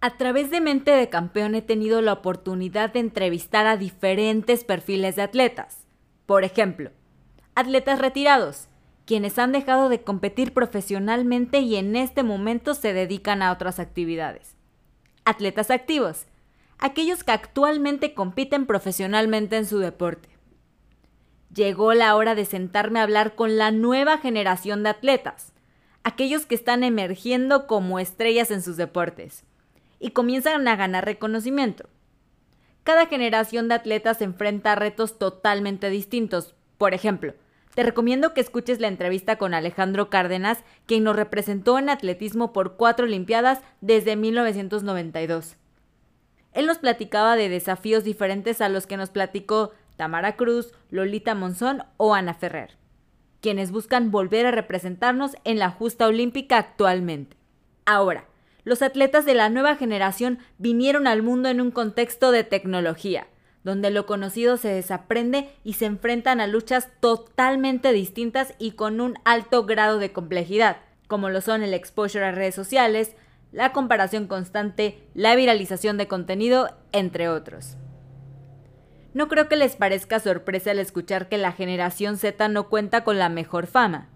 A través de Mente de Campeón he tenido la oportunidad de entrevistar a diferentes perfiles de atletas. Por ejemplo, atletas retirados, quienes han dejado de competir profesionalmente y en este momento se dedican a otras actividades. Atletas activos, aquellos que actualmente compiten profesionalmente en su deporte. Llegó la hora de sentarme a hablar con la nueva generación de atletas, aquellos que están emergiendo como estrellas en sus deportes y comienzan a ganar reconocimiento. Cada generación de atletas enfrenta retos totalmente distintos. Por ejemplo, te recomiendo que escuches la entrevista con Alejandro Cárdenas, quien nos representó en atletismo por cuatro Olimpiadas desde 1992. Él nos platicaba de desafíos diferentes a los que nos platicó Tamara Cruz, Lolita Monzón o Ana Ferrer, quienes buscan volver a representarnos en la justa olímpica actualmente. Ahora, los atletas de la nueva generación vinieron al mundo en un contexto de tecnología, donde lo conocido se desaprende y se enfrentan a luchas totalmente distintas y con un alto grado de complejidad, como lo son el exposure a redes sociales, la comparación constante, la viralización de contenido, entre otros. No creo que les parezca sorpresa al escuchar que la generación Z no cuenta con la mejor fama.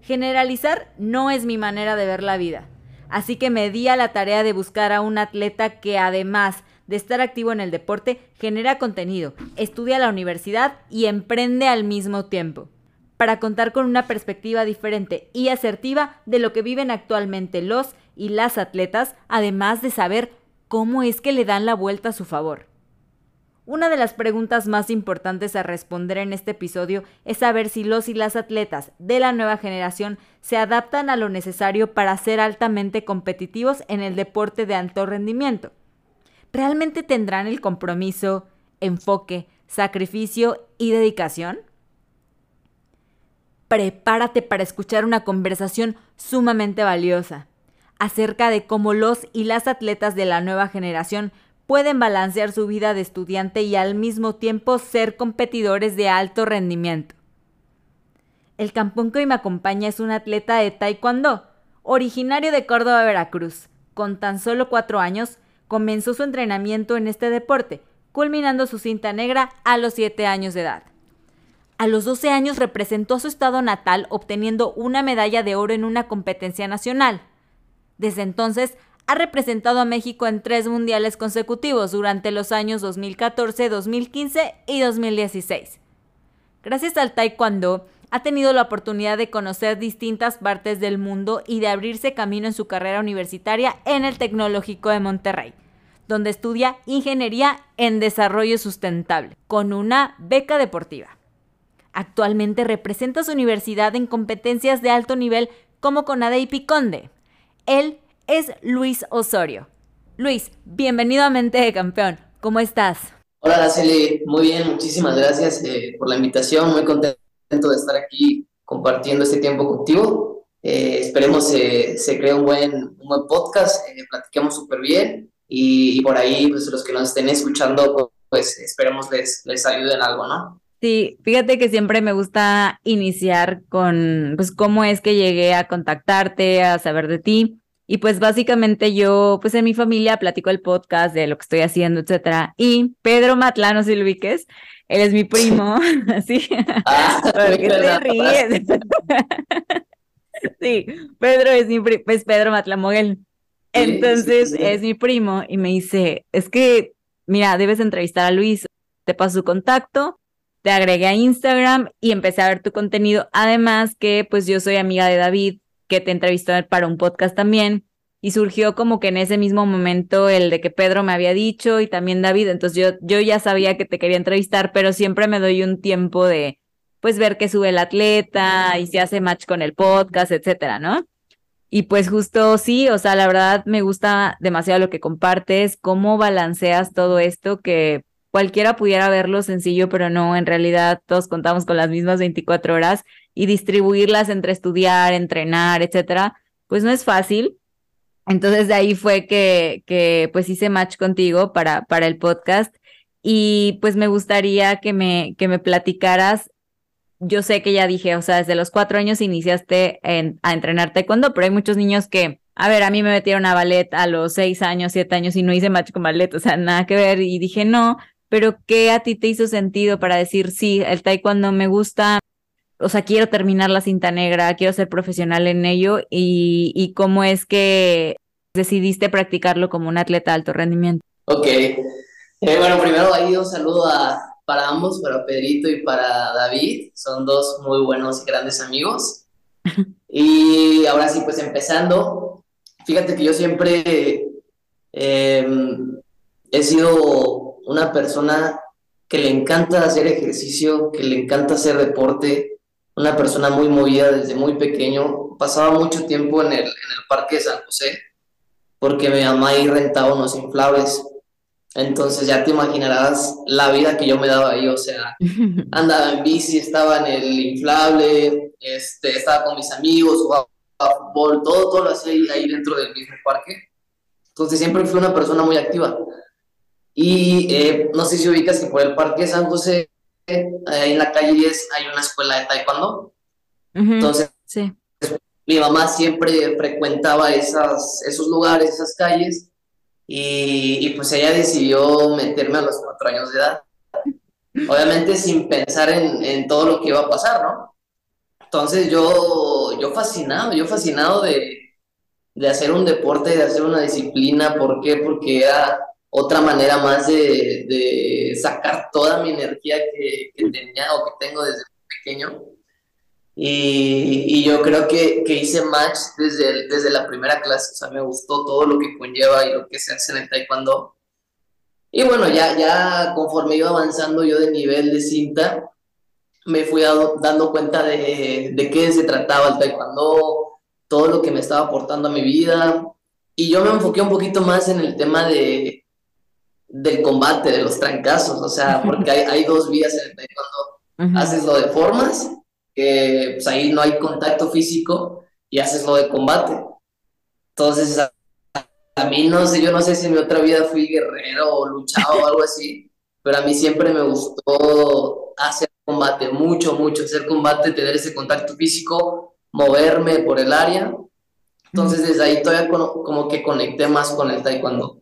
Generalizar no es mi manera de ver la vida. Así que me di a la tarea de buscar a un atleta que además de estar activo en el deporte, genera contenido, estudia a la universidad y emprende al mismo tiempo, para contar con una perspectiva diferente y asertiva de lo que viven actualmente los y las atletas, además de saber cómo es que le dan la vuelta a su favor. Una de las preguntas más importantes a responder en este episodio es saber si los y las atletas de la nueva generación se adaptan a lo necesario para ser altamente competitivos en el deporte de alto rendimiento. ¿Realmente tendrán el compromiso, enfoque, sacrificio y dedicación? Prepárate para escuchar una conversación sumamente valiosa acerca de cómo los y las atletas de la nueva generación pueden balancear su vida de estudiante y al mismo tiempo ser competidores de alto rendimiento. El campeón que hoy me acompaña es un atleta de Taekwondo, originario de Córdoba, Veracruz. Con tan solo cuatro años, comenzó su entrenamiento en este deporte, culminando su cinta negra a los siete años de edad. A los 12 años representó a su estado natal obteniendo una medalla de oro en una competencia nacional. Desde entonces ha representado a México en tres mundiales consecutivos durante los años 2014, 2015 y 2016. Gracias al taekwondo, ha tenido la oportunidad de conocer distintas partes del mundo y de abrirse camino en su carrera universitaria en el Tecnológico de Monterrey, donde estudia Ingeniería en Desarrollo Sustentable, con una beca deportiva. Actualmente representa a su universidad en competencias de alto nivel como CONADE y Piconde. Es Luis Osorio. Luis, bienvenido a Mente de Campeón. ¿Cómo estás? Hola, Araceli. Muy bien, muchísimas gracias eh, por la invitación. Muy contento de estar aquí compartiendo este tiempo contigo. Eh, esperemos se, se cree un buen, un buen podcast, eh, platiquemos súper bien y, por ahí pues, los que nos estén escuchando pues esperemos les, les ayuden algo, ¿no? Sí, fíjate que siempre me gusta iniciar con, pues, cómo es que llegué a contactarte, a saber de ti. Y pues básicamente yo, pues en mi familia platico el podcast de lo que estoy haciendo, etcétera. Y Pedro Matlano Silviques, él es mi primo, así. Ah, ¿Por qué te ríes? sí, Pedro es mi primo, pues Pedro Matlamoguel. Entonces es mi primo y me dice, es que, mira, debes entrevistar a Luis, te paso su contacto, te agregué a Instagram y empecé a ver tu contenido. Además que pues yo soy amiga de David, que te entrevistó para un podcast también. Y surgió como que en ese mismo momento el de que Pedro me había dicho y también David. Entonces yo, yo ya sabía que te quería entrevistar, pero siempre me doy un tiempo de pues ver que sube el atleta y se hace match con el podcast, etcétera, ¿no? Y pues justo sí, o sea, la verdad me gusta demasiado lo que compartes, cómo balanceas todo esto que cualquiera pudiera verlo sencillo, pero no, en realidad todos contamos con las mismas 24 horas y distribuirlas entre estudiar, entrenar, etcétera, pues no es fácil. Entonces de ahí fue que, que pues hice match contigo para, para el podcast y pues me gustaría que me, que me platicaras. Yo sé que ya dije, o sea, desde los cuatro años iniciaste a entrenar taekwondo, pero hay muchos niños que, a ver, a mí me metieron a ballet a los seis años, siete años y no hice match con ballet, o sea, nada que ver. Y dije, no, pero ¿qué a ti te hizo sentido para decir, sí, el taekwondo me gusta, o sea, quiero terminar la cinta negra, quiero ser profesional en ello y, cómo es que decidiste practicarlo como un atleta de alto rendimiento? Ok. Eh, bueno, primero ahí un saludo a, para ambos, para Pedrito y para David. Son dos muy buenos y grandes amigos. y ahora sí, pues empezando, fíjate que yo siempre em, he sido una persona que le encanta hacer ejercicio, que le encanta hacer deporte, una persona muy movida desde muy pequeño. Pasaba mucho tiempo en el, en el parque de San José porque mi mamá ahí rentaba unos inflables. Entonces ya te imaginarás la vida que yo me daba ahí, o sea, andaba en bici, estaba en el inflable, este, estaba con mis amigos, jugaba fútbol, todo, todo lo hacía ahí dentro del mismo parque. Entonces siempre fui una persona muy activa. Y eh, no sé si ubicas que por el Parque San José, ahí en la calle 10, hay una escuela de taekwondo. Entonces, mi mamá siempre frecuentaba esas, esos lugares, esas calles, y, pues ella decidió meterme a los cuatro años de edad. Obviamente sin pensar en, en todo lo que iba a pasar, ¿no? Entonces yo, yo fascinado, yo fascinado de, de hacer un deporte, de hacer una disciplina. ¿Por qué? Porque era otra manera más de, de sacar toda mi energía que, que, tenía o que tengo desde pequeño. Y, y yo creo que, que, hice match desde, desde la primera clase, o sea, me gustó todo lo que conlleva y lo que se hace en el taekwondo. Y bueno, ya, ya conforme iba avanzando yo de nivel de cinta, me fui dando cuenta de, de qué se trataba el taekwondo, todo lo que me estaba aportando a mi vida. Y yo me enfoqué un poquito más en el tema de, del combate, de los trancazos, o sea, porque hay, hay dos vías en el taekwondo. Haces lo de formas, que pues ahí no hay contacto físico, y haces lo de combate. Entonces, a, a, mí no sé, yo no sé si en mi otra vida fui guerrero o luchado o algo así, pero a mí siempre me gustó hacer combate, mucho, mucho, hacer combate, tener ese contacto físico, moverme por el área. Entonces, desde ahí todavía como que conecté más con el taekwondo.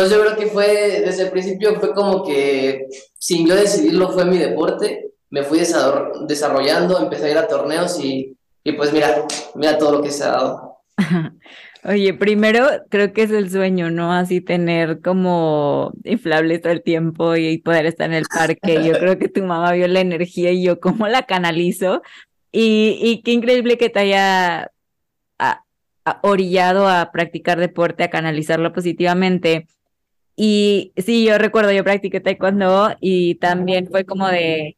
Entonces yo creo que fue, desde el principio fue como que, sin yo decidirlo, fue mi deporte, me fui desarrollando, empecé a ir a torneos y, y pues mira, mira todo lo que se ha dado. Oye, primero creo que es el sueño, ¿no? Así tener como inflables todo el tiempo y poder estar en el parque. Yo creo que tu mamá vio la energía y yo cómo la canalizo. Y, y qué increíble que te haya a, orillado a practicar deporte, a canalizarlo positivamente. Y sí, yo recuerdo, yo practiqué taekwondo y también fue como de,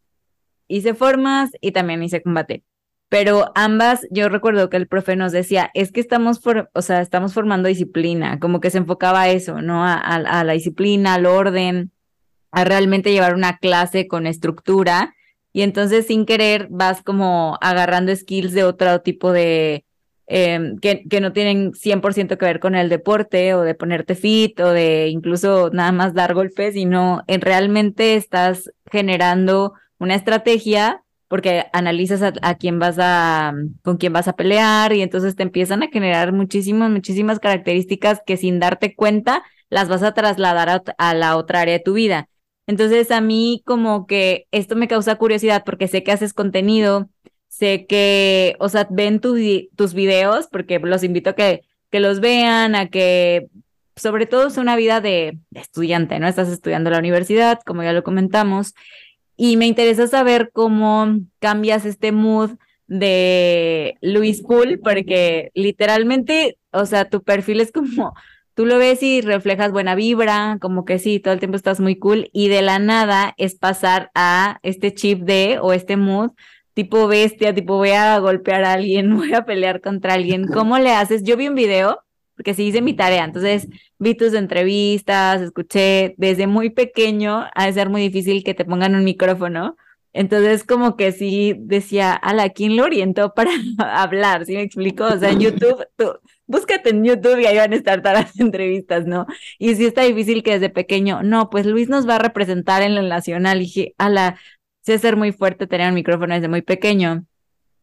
hice formas y también hice combate. Pero ambas, yo recuerdo que el profe nos decía, es que estamos, for o sea, estamos formando disciplina, como que se enfocaba a eso, ¿no? A, a, a la disciplina, al orden, a realmente llevar una clase con estructura. Y entonces sin querer vas como agarrando skills de otro tipo de, eh, que, no tienen 100% que ver con el deporte o de ponerte fit o de incluso nada más dar golpes, sino en realmente estás generando una estrategia porque analizas a, a, quién vas a, con quién vas a pelear y entonces te empiezan a generar muchísimas, muchísimas características que sin darte cuenta las vas a trasladar a, a la otra área de tu vida. Entonces a mí como que esto me causa curiosidad porque sé que haces contenido, Sé que, o sea, ven tu, tus videos, porque los invito a que, que los vean, a que sobre todo es una vida de, estudiante, ¿no? Estás estudiando la universidad, como ya lo comentamos, y me interesa saber cómo cambias este mood de Luis Pool, porque literalmente, o sea, tu perfil es como, tú lo ves y reflejas buena vibra, como que sí, todo el tiempo estás muy cool, y de la nada es pasar a este chip de o este mood tipo bestia, tipo voy a golpear a alguien, voy a pelear contra alguien. ¿Cómo le haces? Yo vi un video, porque sí hice mi tarea, entonces vi tus entrevistas, escuché desde muy pequeño, ha de ser muy difícil que te pongan un micrófono. Entonces, como que sí decía, ala, ¿quién lo orientó para hablar? ¿Sí me explico? O sea, en YouTube, tú, búscate en YouTube y ahí van a estar todas las entrevistas, ¿no? Y sí está difícil que desde pequeño, no, pues Luis nos va a representar en el nacional. Y dije, ala, sé ser muy fuerte tener un micrófono desde muy pequeño.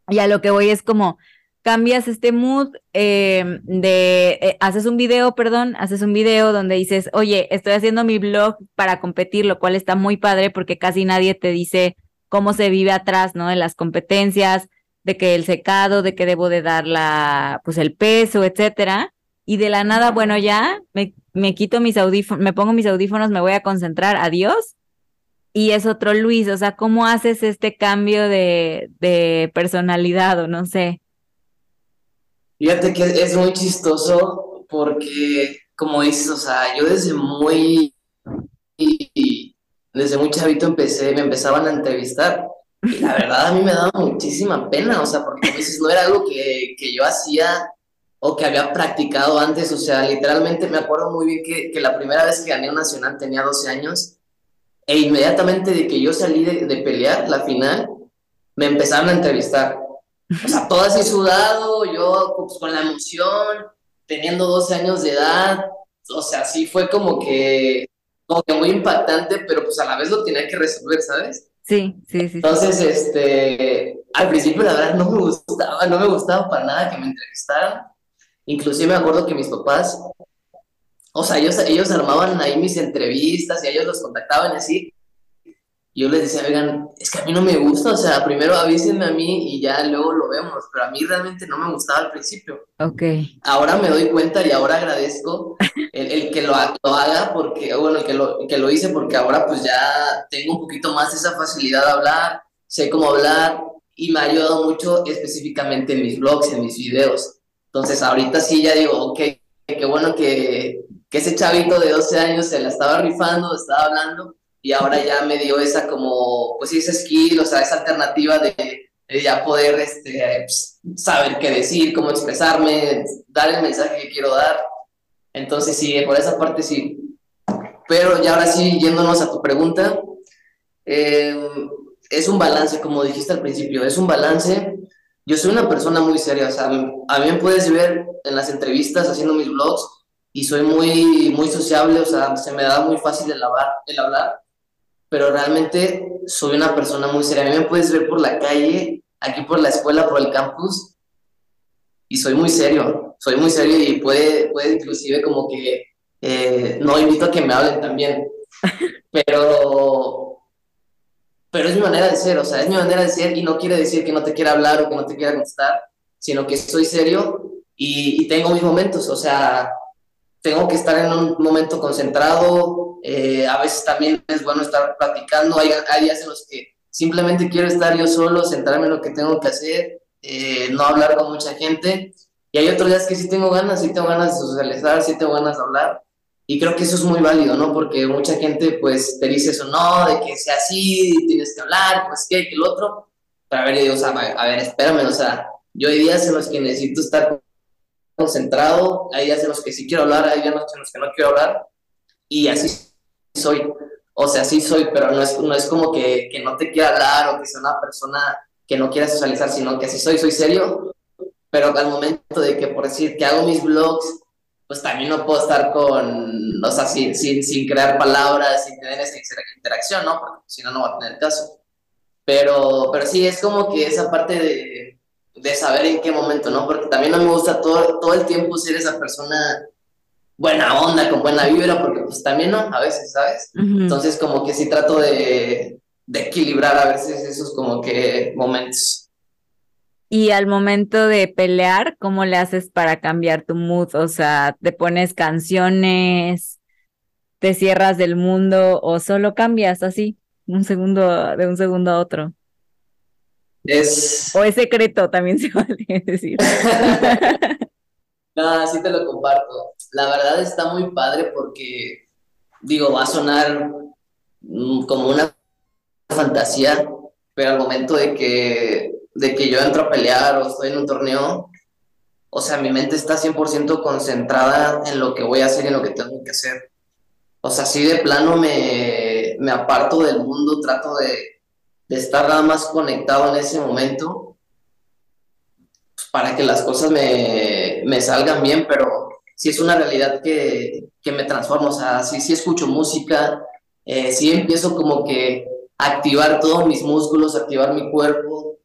Y a lo que voy es como, cambias este mood eh, de, eh, haces un video, perdón, haces un video donde dices, oye, estoy haciendo mi blog para competir, lo cual está muy padre porque casi nadie te dice cómo se vive atrás, ¿no? De las competencias, de que el secado, de que debo de dar la, pues el peso, etcétera. Y de la nada, bueno, ya me, me quito mis audífonos, me pongo mis audífonos, me voy a concentrar, adiós y es otro Luis, o sea, ¿cómo haces este cambio de, de personalidad o no sé? Fíjate que es muy chistoso porque, como dices, o sea, yo desde muy, desde muy chavito empecé, me empezaban a entrevistar y la verdad a mí me daba muchísima pena, o sea, porque como dices, no era algo que, que yo hacía o que había practicado antes, o sea, literalmente me acuerdo muy bien que, que la primera vez que gané nacional tenía 12 años e inmediatamente de que yo salí de, pelear la final, me empezaron a entrevistar. O sea, todo así sudado, yo pues, con la emoción, teniendo 12 años de edad. O sea, sí fue como que, como que muy impactante, pero pues a la vez lo tenía que resolver, ¿sabes? Sí, sí, sí. Entonces, este, al principio la verdad no me gustaba, no me gustaba para nada que me entrevistaran. Inclusive me acuerdo que mis papás o sea, ellos, ellos armaban ahí mis entrevistas y ellos los contactaban y así. yo les decía, oigan, es que a mí no me gusta, o sea, primero avísenme a mí y ya luego lo vemos, pero a mí realmente no me gustaba al principio. Ok. Ahora me doy cuenta y ahora agradezco el, que lo, lo, haga, porque, bueno, el que lo, que lo hice, porque ahora pues ya tengo un poquito más esa facilidad de hablar, sé cómo hablar y me ha ayudado mucho específicamente en mis blogs, en mis videos. Entonces ahorita sí ya digo, ok, qué bueno que, que ese chavito de 12 años se la estaba rifando, estaba hablando, y ahora ya me dio esa como, pues ese skill, o sea, esa alternativa de, ya poder este, pues, saber qué decir, cómo expresarme, dar el mensaje que quiero dar. Entonces sí, por esa parte sí. Pero ya ahora sí, yéndonos a tu pregunta, em, es un balance, como dijiste al principio, es un balance. Yo soy una persona muy seria, o sea, a mí me puedes ver en las entrevistas haciendo mis vlogs, y soy muy, muy sociable, o sea, se me da muy fácil el hablar, el hablar, pero realmente soy una persona muy seria. A mí me puedes ver por la calle, aquí por la escuela, por el campus, y soy muy serio, soy muy serio y puede, puede inclusive como que eh, no invito a que me hablen también, pero, pero es mi manera de ser, o sea, es mi manera de ser y no quiere decir que no te quiera hablar o que no te quiera contestar, sino que soy serio y, y tengo mis momentos, o sea, tengo que estar en un momento concentrado, eh, a veces también es bueno estar platicando, hay, hay, días en los que simplemente quiero estar yo solo, centrarme en lo que tengo que hacer, eh, no hablar con mucha gente, y hay otros días que sí tengo ganas, sí tengo ganas de socializar, sí tengo ganas de hablar, y creo que eso es muy válido, ¿no? Porque mucha gente pues te dice eso, no, de que sea así, tienes que hablar, pues qué, que el otro, pero a ver, yo digo, o sea, a ver, espérame, o sea, yo hay días en los que necesito estar concentrado, hay días en los que sí quiero hablar, hay días en los que no quiero hablar, y así soy. O sea, sí soy, pero no es, no es como que, que no te quiera hablar o que sea una persona que no quiera socializar, sino que así soy, soy serio, pero al momento de que, por decir, que hago mis blogs, pues también no puedo estar con, o sea, sin, sin, sin crear palabras, sin tener esa interacción, ¿no? Porque si no, no va a tener caso. Pero, pero sí, es como que esa parte de, de saber en qué momento, ¿no? Porque también no me gusta todo, todo el tiempo ser esa persona buena onda, con buena vibra, porque pues también no, a veces, ¿sabes? Entonces como que sí trato de, de, equilibrar a veces esos como que momentos. Y al momento de pelear, ¿cómo le haces para cambiar tu mood? O sea, ¿te pones canciones, te cierras del mundo o solo cambias así, un segundo, de un segundo a otro? Es... O es secreto, también se vale decir. no, sí te lo comparto. La verdad está muy padre porque, digo, va a sonar mm, como una fantasía, pero al momento de que de que yo entro a pelear o estoy en un torneo, o sea, mi mente está 100% concentrada en lo que voy a hacer y en lo que tengo que hacer. O sea, si de plano me, me aparto del mundo, trato de, de, estar nada más conectado en ese momento pues, para que las cosas me, me, salgan bien, pero si es una realidad que, que me transforma, o sea, si sí escucho música, eh, si empiezo como que a activar todos mis músculos, activar mi cuerpo,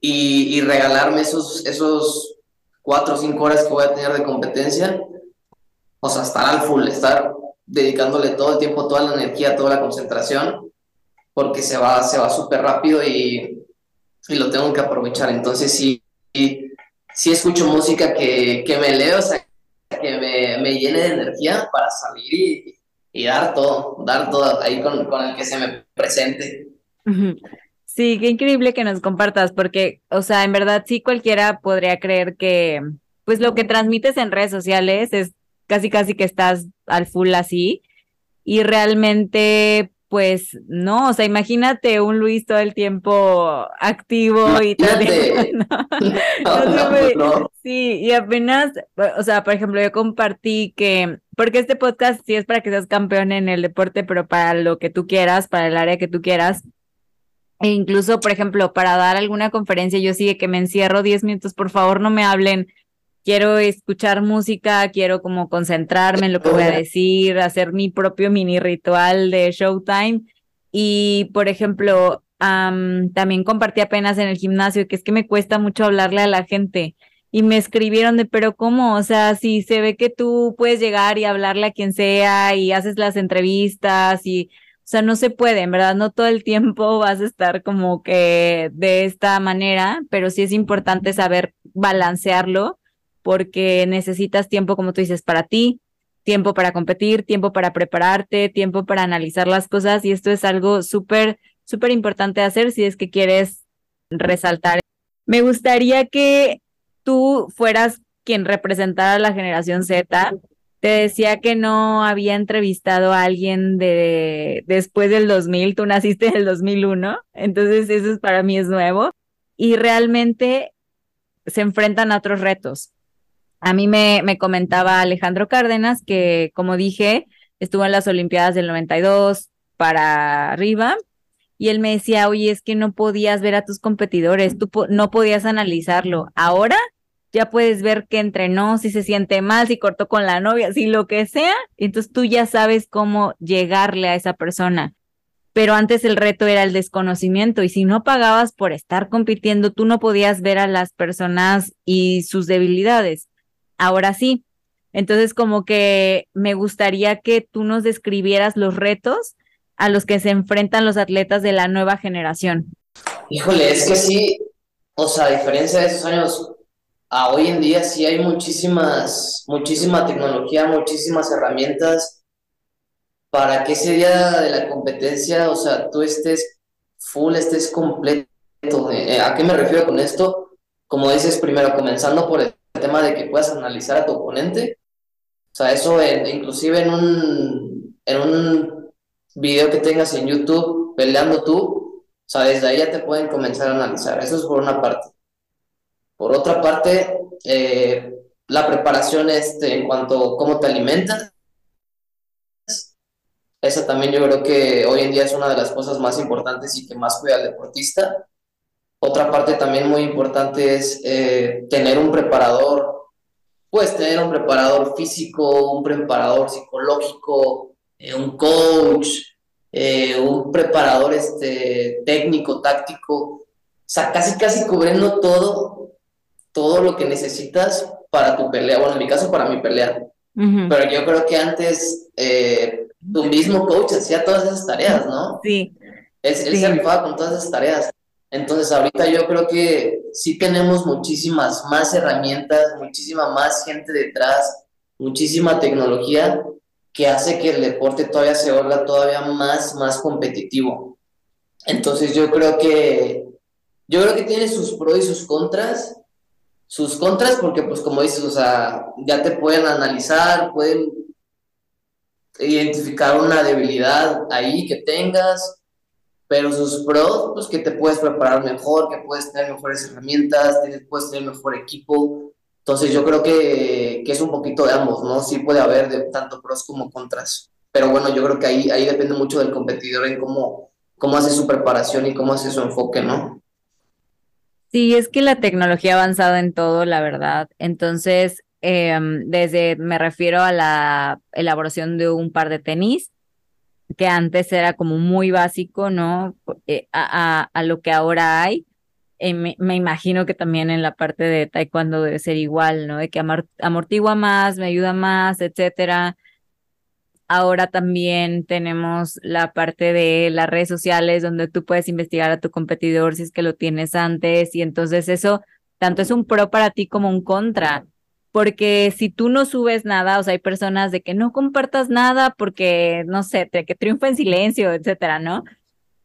y, regalarme esos, esos cuatro o cinco horas que voy a tener de competencia, o sea, estar al full, estar dedicándole todo el tiempo, toda la energía, toda la concentración, porque se va, se va súper rápido y, y, lo tengo que aprovechar. Entonces, sí, sí, escucho música que, que, me leo, o sea, que me, me, llene de energía para salir y, y, dar todo, dar todo ahí con, con el que se me presente. Sí, qué increíble que nos compartas, porque, o sea, en verdad sí cualquiera podría creer que, pues lo que transmites en redes sociales es casi casi que estás al full así, y realmente, pues no, o sea, imagínate un Luis todo el tiempo activo y tal. Sí, y apenas, o sea, por ejemplo, yo compartí que, porque este podcast sí es para que seas campeón en el deporte, pero para lo que tú quieras, para el área que tú quieras. E incluso, por ejemplo, para dar alguna conferencia, yo sigue que me encierro 10 minutos, por favor no me hablen, quiero escuchar música, quiero como concentrarme en lo que voy a decir, hacer mi propio mini ritual de Showtime. Y, por ejemplo, también compartí apenas en el gimnasio que es que me cuesta mucho hablarle a la gente. Y me escribieron de, pero ¿cómo? O sea, si se ve que tú puedes llegar y hablarle a quien sea y haces las entrevistas y o sea, no se puede, en verdad, no todo el tiempo vas a estar como que de esta manera, pero sí es importante saber balancearlo porque necesitas tiempo, como tú dices, para ti, tiempo para competir, tiempo para prepararte, tiempo para analizar las cosas y esto es algo súper, súper importante hacer si es que quieres resaltar. Me gustaría que tú fueras quien representara a la generación Z te decía que no había entrevistado a alguien de después del 2000, tú naciste en el 2001, entonces eso para mí es nuevo y realmente se enfrentan a otros retos. A mí me, me comentaba Alejandro Cárdenas que, como dije, estuvo en las Olimpiadas del 92 para arriba y él me decía, oye, es que no podías ver a tus competidores, tú no podías analizarlo. Ahora ya puedes ver que entrenó, si se siente mal, si cortó con la novia, si lo que sea, entonces tú ya sabes cómo llegarle a esa persona. Pero antes el reto era el desconocimiento y si no pagabas por estar compitiendo, tú no podías ver a las personas y sus debilidades. Ahora sí. Entonces como que me gustaría que tú nos describieras los retos a los que se enfrentan los atletas de la nueva generación. Híjole, es que sí, o sea, a diferencia de esos años a hoy en día sí hay muchísimas, muchísima tecnología, muchísimas herramientas para que ese día de la competencia, o sea, tú estés full, estés completo. Eh, ¿A qué me refiero con esto? Como dices, primero, comenzando por el tema de que puedas analizar a tu oponente. O sea, eso inclusive en un, en un video que tengas en YouTube peleando tú, o sea, desde ahí ya te pueden comenzar a analizar. Eso es por una parte. Por otra parte, eh, la preparación este, en cuanto a cómo te alimentas, esa también yo creo que hoy en día es una de las cosas más importantes y que más cuida al deportista. Otra parte también muy importante es eh, tener un preparador, puedes tener un preparador físico, un preparador psicológico, eh, un coach, un preparador este, técnico, táctico, o sea, casi casi cubriendo todo todo lo que necesitas para tu pelea, bueno, en mi caso para mi pelea. Pero yo creo que antes eh, tu mismo coach hacía todas esas tareas, ¿no? Sí. Él, se rifaba con todas esas tareas. Entonces ahorita yo creo que sí tenemos muchísimas más herramientas, muchísima más gente detrás, muchísima tecnología que hace que el deporte todavía se vuelva todavía más, más competitivo. Entonces yo creo que, yo creo que tiene sus pros y sus contras. Sus contras porque, pues como dices, o sea, ya te pueden analizar, pueden identificar una debilidad ahí que tengas, pero sus pros, pues que te puedes preparar mejor, que puedes tener mejores herramientas, puedes tener mejor equipo. Entonces yo creo que, que, es un poquito de ambos, ¿no? Sí puede haber tanto pros como contras. Pero bueno, yo creo que ahí, ahí depende mucho del competidor en cómo, cómo hace su preparación y cómo hace su enfoque, ¿no? Sí, es que la tecnología ha avanzado en todo, la verdad. Entonces, em, desde, me refiero a la elaboración de un par de tenis, que antes era como muy básico, ¿no? Eh, a, a, lo que ahora hay. Eh, me, imagino que también en la parte de taekwondo debe ser igual, ¿no? De que amortigua más, me ayuda más, etcétera. Ahora también tenemos la parte de las redes sociales donde tú puedes investigar a tu competidor si es que lo tienes antes y entonces eso tanto es un pro para ti como un contra porque si tú no subes nada, o sea, hay personas de que no compartas nada porque, no sé, que triunfa en silencio, etcétera, ¿no?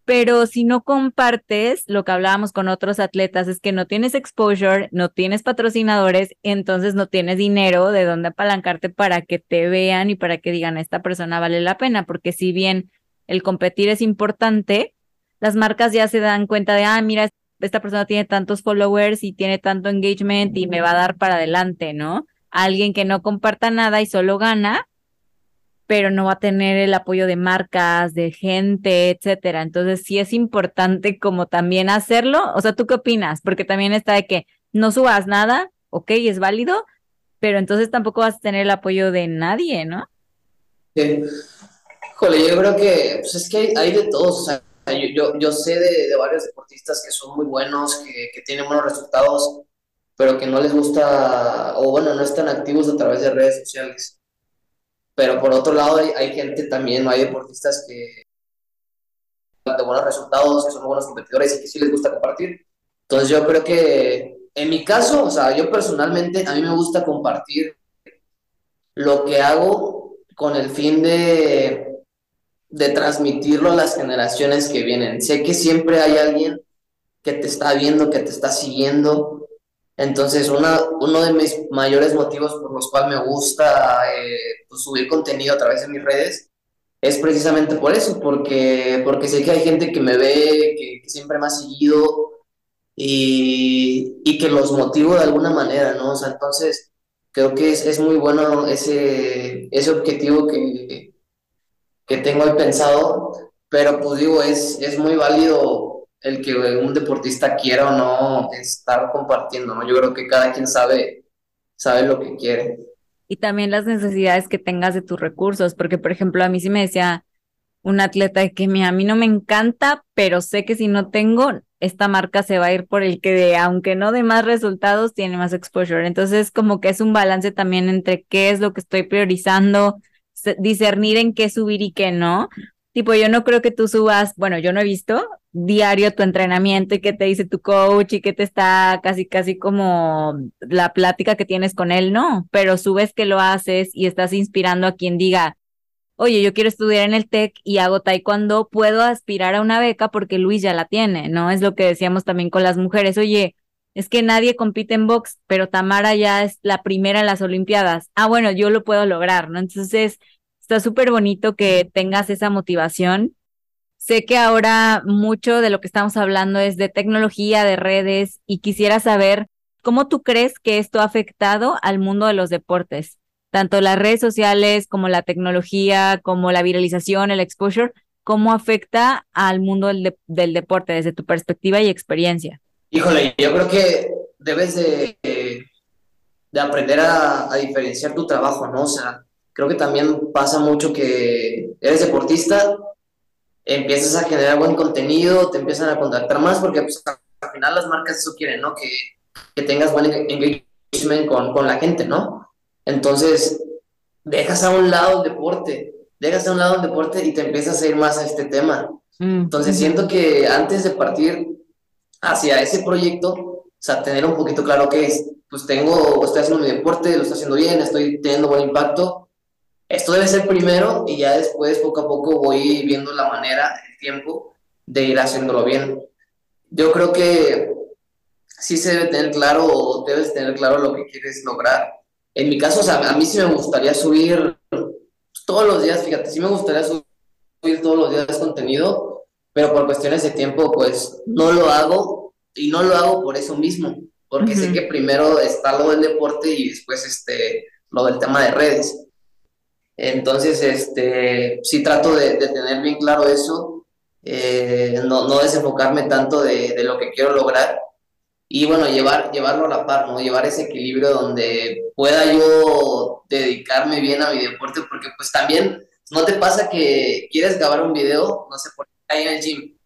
Pero si no compartes, lo que hablábamos con otros atletas es que no tienes exposure, no tienes patrocinadores, entonces no tienes dinero de dónde apalancarte para que te vean y para que digan, esta persona vale la pena, porque si bien el competir es importante, las marcas ya se dan cuenta de, ah, mira, esta persona tiene tantos followers y tiene tanto engagement y me va a dar para adelante, ¿no? Alguien que no comparta nada y solo gana, pero no va a tener el apoyo de marcas, de gente, etcétera. Entonces sí es importante como también hacerlo. O sea, ¿tú qué opinas? Porque también está de que no subas nada, ok, es válido, pero entonces tampoco vas a tener el apoyo de nadie, ¿no? Sí. Híjole, yo creo que pues es que hay, de todos, o sea, yo, yo, sé de, varios deportistas que son muy buenos, que, que, tienen buenos resultados, pero que no les gusta, o bueno, no están activos a través de redes sociales. Pero por otro lado, hay, hay gente también, hay deportistas que de buenos resultados, que son buenos competidores y que sí les gusta compartir. Entonces yo creo que en mi caso, o sea, yo personalmente, a mí me gusta compartir lo que hago con el fin de de transmitirlo a las generaciones que vienen. Sé que siempre hay alguien que te está viendo, que te está siguiendo. Entonces, una, uno de mis mayores motivos por los cuales me gusta eh, pues, subir contenido a través de mis redes es precisamente por eso, porque, porque sé que hay gente que me ve, que, siempre me ha seguido y, y, que los motivo de alguna manera, ¿no? O sea, entonces creo que es, es muy bueno ese, ese objetivo que, que tengo ahí pensado, pero pues digo, es, es muy válido el que un deportista quiera o no estar compartiendo, ¿no? Yo creo que cada quien sabe, sabe lo que quiere. Y también las necesidades que tengas de tus recursos, porque por ejemplo a mí sí me decía un atleta que a mí no me encanta, pero sé que si no tengo, esta marca se va a ir por el que de, aunque no de más resultados, tiene más exposure. Entonces como que es un balance también entre qué es lo que estoy priorizando, discernir en qué subir y qué no. Tipo, yo no creo que tú subas, bueno, yo no he visto diario tu entrenamiento y que te dice tu coach y que te está casi, casi como la plática que tienes con él, no, pero subes que lo haces y estás inspirando a quien diga, oye, yo quiero estudiar en el TEC y hago taekwondo, puedo aspirar a una beca porque Luis ya la tiene, ¿no? Es lo que decíamos también con las mujeres, oye, es que nadie compite en box, pero Tamara ya es la primera en las Olimpiadas. Ah, bueno, yo lo puedo lograr, ¿no? Entonces, está súper bonito que tengas esa motivación. Sé que ahora mucho de lo que estamos hablando es de tecnología, de redes, y quisiera saber cómo tú crees que esto ha afectado al mundo de los deportes, tanto las redes sociales como la tecnología, como la viralización, el exposure, cómo afecta al mundo del, deporte desde tu perspectiva y experiencia. Híjole, yo creo que debes de, de aprender a, a, diferenciar tu trabajo, ¿no? O sea, creo que también pasa mucho que eres deportista, empiezas a generar buen contenido, te empiezan a contactar más, porque pues, al final las marcas eso quieren, ¿no? Que, que tengas buen engagement con, con la gente, ¿no? Entonces, dejas a un lado el deporte, dejas a un lado el deporte y te empiezas a ir más a este tema. Mm, Entonces, siento que antes de partir hacia ese proyecto, o sea, tener un poquito claro que es, pues tengo, estoy haciendo mi deporte, lo estoy haciendo bien, estoy teniendo buen impacto. Esto debe ser primero y ya después, poco a poco, voy viendo la manera, el tiempo de ir haciéndolo bien. Yo creo que sí se debe tener claro o debes tener claro lo que quieres lograr. En mi caso, o sea, a mí sí me gustaría subir todos los días, fíjate, sí me gustaría subir todos los días contenido, pero por cuestiones de tiempo, pues no lo hago y no lo hago por eso mismo, porque sé que primero está lo del deporte y después este, lo del tema de redes. Entonces, este, sí trato de, tener bien claro eso, eh, no, no, desenfocarme tanto de, de, lo que quiero lograr y bueno, llevar, llevarlo a la par, ¿no? Llevar ese equilibrio donde pueda yo dedicarme bien a mi deporte, porque pues también no te pasa que quieres grabar un video, no sé, por ahí en el gym.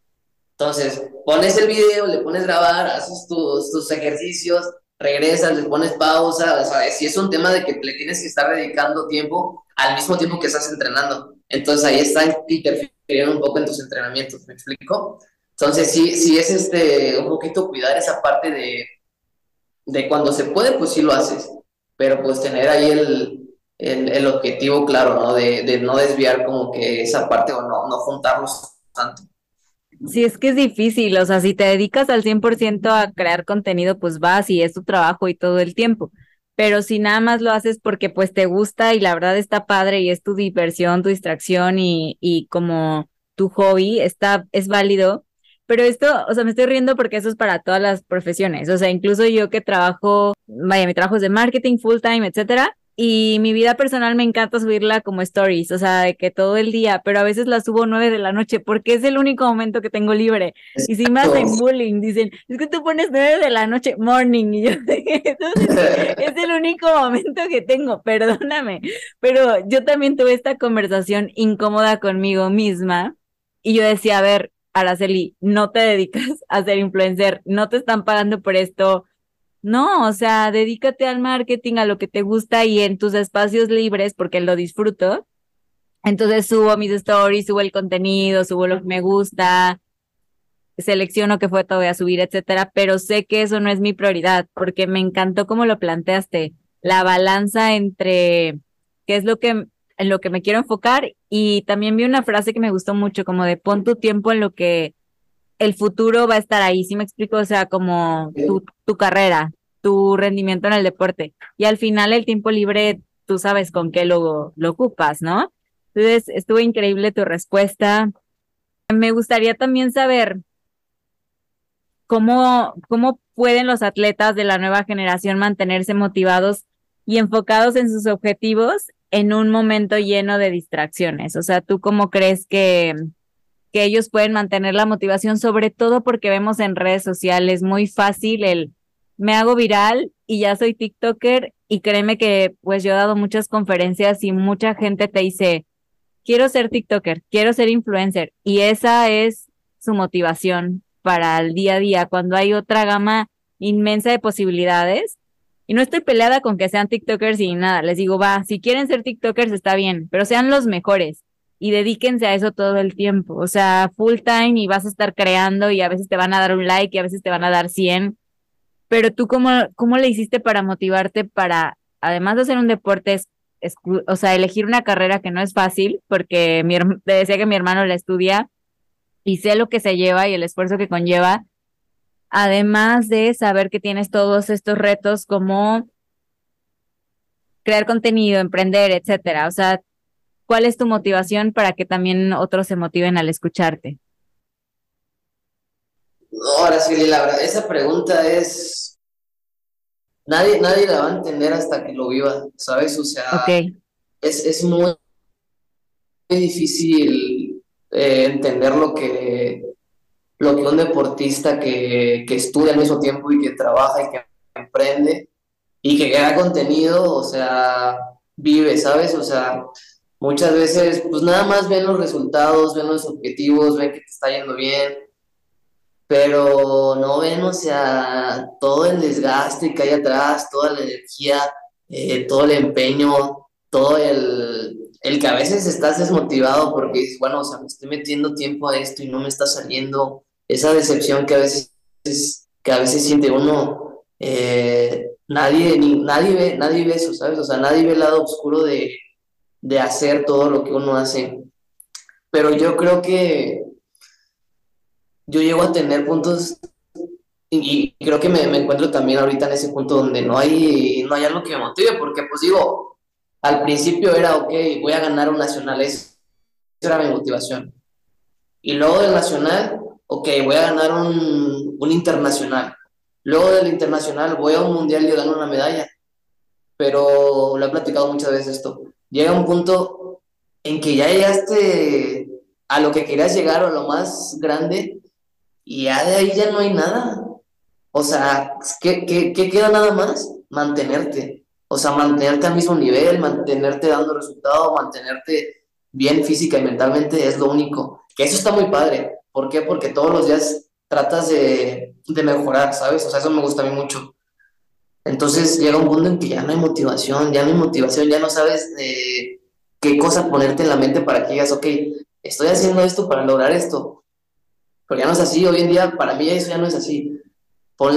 Entonces, pones el video, le pones grabar, haces tus, tus ejercicios, regresas, le pones pausa, o sea, si es un tema de que le tienes que estar dedicando tiempo al mismo tiempo que estás entrenando. Entonces ahí está interfiriendo un poco en tus entrenamientos, ¿me explico? Entonces sí, sí es este, un poquito cuidar esa parte de, de cuando se puede, pues sí lo haces, pero pues tener ahí el, el, objetivo claro, ¿no? De, de, no desviar como que esa parte o no, no juntarlos tanto. Sí, es que es difícil, o sea, si te dedicas al 100% a crear contenido, pues vas y es tu trabajo y todo el tiempo, pero si nada más lo haces porque pues te gusta y la verdad está padre y es tu diversión, tu distracción y, y como tu hobby, está, es válido, pero esto, o sea, me estoy riendo porque eso es para todas las profesiones. O sea, incluso yo que trabajo, vaya, mi trabajo es de marketing full time, etcétera. Y mi vida personal me encanta subirla como stories, o sea, de que todo el día, pero a veces la subo nueve de la noche porque es el único momento que tengo libre. Y si me hacen bullying, dicen, es que tú pones nueve de la noche, morning, y yo es el único momento que tengo, perdóname. Pero yo también tuve esta conversación incómoda conmigo misma y yo decía, a ver, Araceli, no te dedicas a ser influencer, no te están pagando por esto. No, o sea, dedícate al marketing, a lo que te gusta y en tus espacios libres, porque lo disfruto. Entonces subo mis stories, subo el contenido, subo lo que me gusta, selecciono qué foto voy a subir, etcétera, pero sé que eso no es mi prioridad, porque me encantó cómo lo planteaste, la balanza entre qué es lo que en lo que me quiero enfocar y también vi una frase que me gustó mucho, como de pon tu tiempo en lo que el futuro va a estar ahí, ¿sí me explico? O sea, como tu, tu carrera, tu rendimiento en el deporte y al final el tiempo libre, tú sabes con qué lo, lo ocupas, ¿no? Entonces, estuvo increíble tu respuesta. Me gustaría también saber cómo, cómo pueden los atletas de la nueva generación mantenerse motivados y enfocados en sus objetivos en un momento lleno de distracciones? O sea, ¿tú cómo crees que, que ellos pueden mantener la motivación, sobre todo porque vemos en redes sociales muy fácil el me hago viral y ya soy TikToker y créeme que pues yo he dado muchas conferencias y mucha gente te dice, quiero ser TikToker, quiero ser influencer y esa es su motivación para el día a día cuando hay otra gama inmensa de posibilidades y no estoy peleada con que sean TikTokers y nada. Les digo, va, si quieren ser TikTokers está bien, pero sean los mejores y dedíquense a eso todo el tiempo. O sea, full time y vas a estar creando y a veces te van a dar un like y a veces te van a dar 100. Pero tú, ¿cómo, cómo le hiciste para motivarte para, además de hacer un deporte, o sea, elegir una carrera que no es fácil? Porque mi, te decía que mi hermano la estudia y sé lo que se lleva y el esfuerzo que conlleva además de saber que tienes todos estos retos como crear contenido, emprender, etcétera. O sea, ¿cuál es tu motivación para que también otros se motiven al escucharte? Ahora sí, la verdad, esa pregunta es. Nadie, nadie la va a entender hasta que lo viva, ¿sabes? O sea, es, es muy, muy difícil eh, entender lo que, lo que un deportista que, que estudia al mismo tiempo y que trabaja y que emprende y que crea contenido, o sea, vive, ¿sabes? O sea, muchas veces pues nada más ven los resultados, ven los objetivos, ven que te está yendo bien, pero no ven, o sea, todo el desgaste que hay atrás, toda la energía, eh, todo el empeño, todo el, el que a veces estás desmotivado porque dices, bueno, o sea, me estoy metiendo tiempo a esto y no me está saliendo, esa decepción que a veces que a veces siente uno, eh, nadie, ni, nadie, ve, nadie ve eso, ¿sabes? O sea, nadie ve el lado oscuro de, de hacer todo lo que uno hace. Pero yo creo que yo llego a tener puntos y, creo que me, me, encuentro también ahorita en ese punto donde no hay, no hay algo que me motive, porque pues digo, al principio era, ok, voy a ganar un nacional, esa era mi motivación. Y luego del nacional, ok, voy a ganar un, un internacional. Luego del internacional voy a un mundial y gano una medalla. Pero lo he platicado muchas veces esto. Llega un punto en que ya llegaste a lo que querías llegar o a lo más grande y ya de ahí ya no hay nada. O sea, ¿qué, qué, qué queda nada más? Mantenerte. O sea, mantenerte al mismo nivel, mantenerte dando resultados, mantenerte bien física y mentalmente es lo único. Que eso está muy padre. ¿Por qué? Porque todos los días tratas de, de mejorar, ¿sabes? O sea, eso me gusta a mí mucho. Entonces llega un punto en que ya no hay motivación, ya no hay motivación, ya no sabes qué cosa ponerte en la mente para que digas, ok, estoy haciendo esto para lograr esto. Ya no es así, hoy en día para mí eso ya no es así.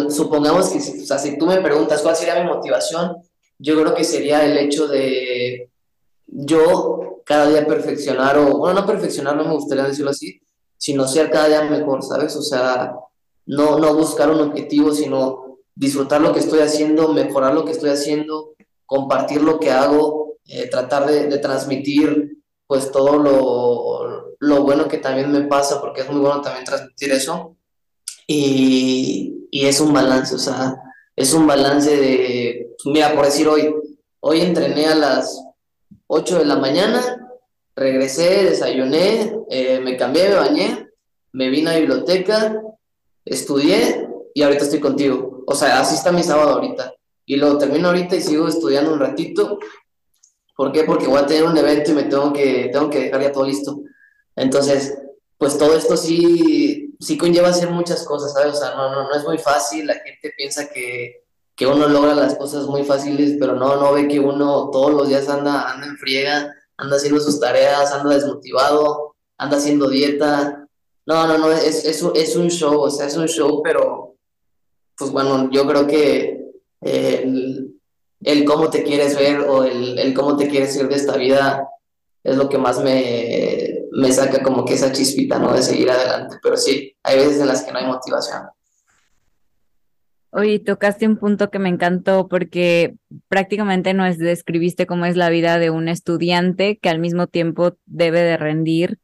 supongamos que o sea, si tú me preguntas cuál sería mi motivación, yo creo que sería el hecho de yo cada día perfeccionar, o bueno, no perfeccionar, no me gustaría decirlo así, sino ser cada día mejor, ¿sabes? O sea, no, no buscar un objetivo, sino disfrutar lo que estoy haciendo, mejorar lo que estoy haciendo, compartir lo que hago, eh, tratar de, transmitir pues todo lo, lo, bueno que también me pasa, porque es muy bueno también transmitir eso. Y, y es un balance, o sea, es un balance de, mira, por decir hoy, hoy entrené a las 8 de la mañana, regresé, desayuné, eh, me cambié, me bañé, me vine a la biblioteca, estudié y ahorita estoy contigo. O sea, así está mi sábado ahorita. Y lo termino ahorita y sigo estudiando un ratito. ¿Por qué? Porque voy a tener un evento y me tengo que, tengo que dejar ya todo listo. Entonces, pues todo esto sí, sí conlleva hacer muchas cosas, ¿sabes? O sea, no, no, no es muy fácil. La gente piensa que, que uno logra las cosas muy fáciles, pero no, no ve que uno todos los días anda, anda en friega, anda haciendo sus tareas, anda desmotivado, anda haciendo dieta, no, no, no, es, es, es un show, o sea, es un show, pero pues bueno, yo creo que el, el, cómo te quieres ver o el, el, cómo te quieres ir de esta vida es lo que más me, me saca como que esa chispita, ¿no? De seguir adelante, pero sí, hay veces en las que no hay motivación. Oye, tocaste un punto que me encantó porque prácticamente nos describiste cómo es la vida de un estudiante que al mismo tiempo debe de rendir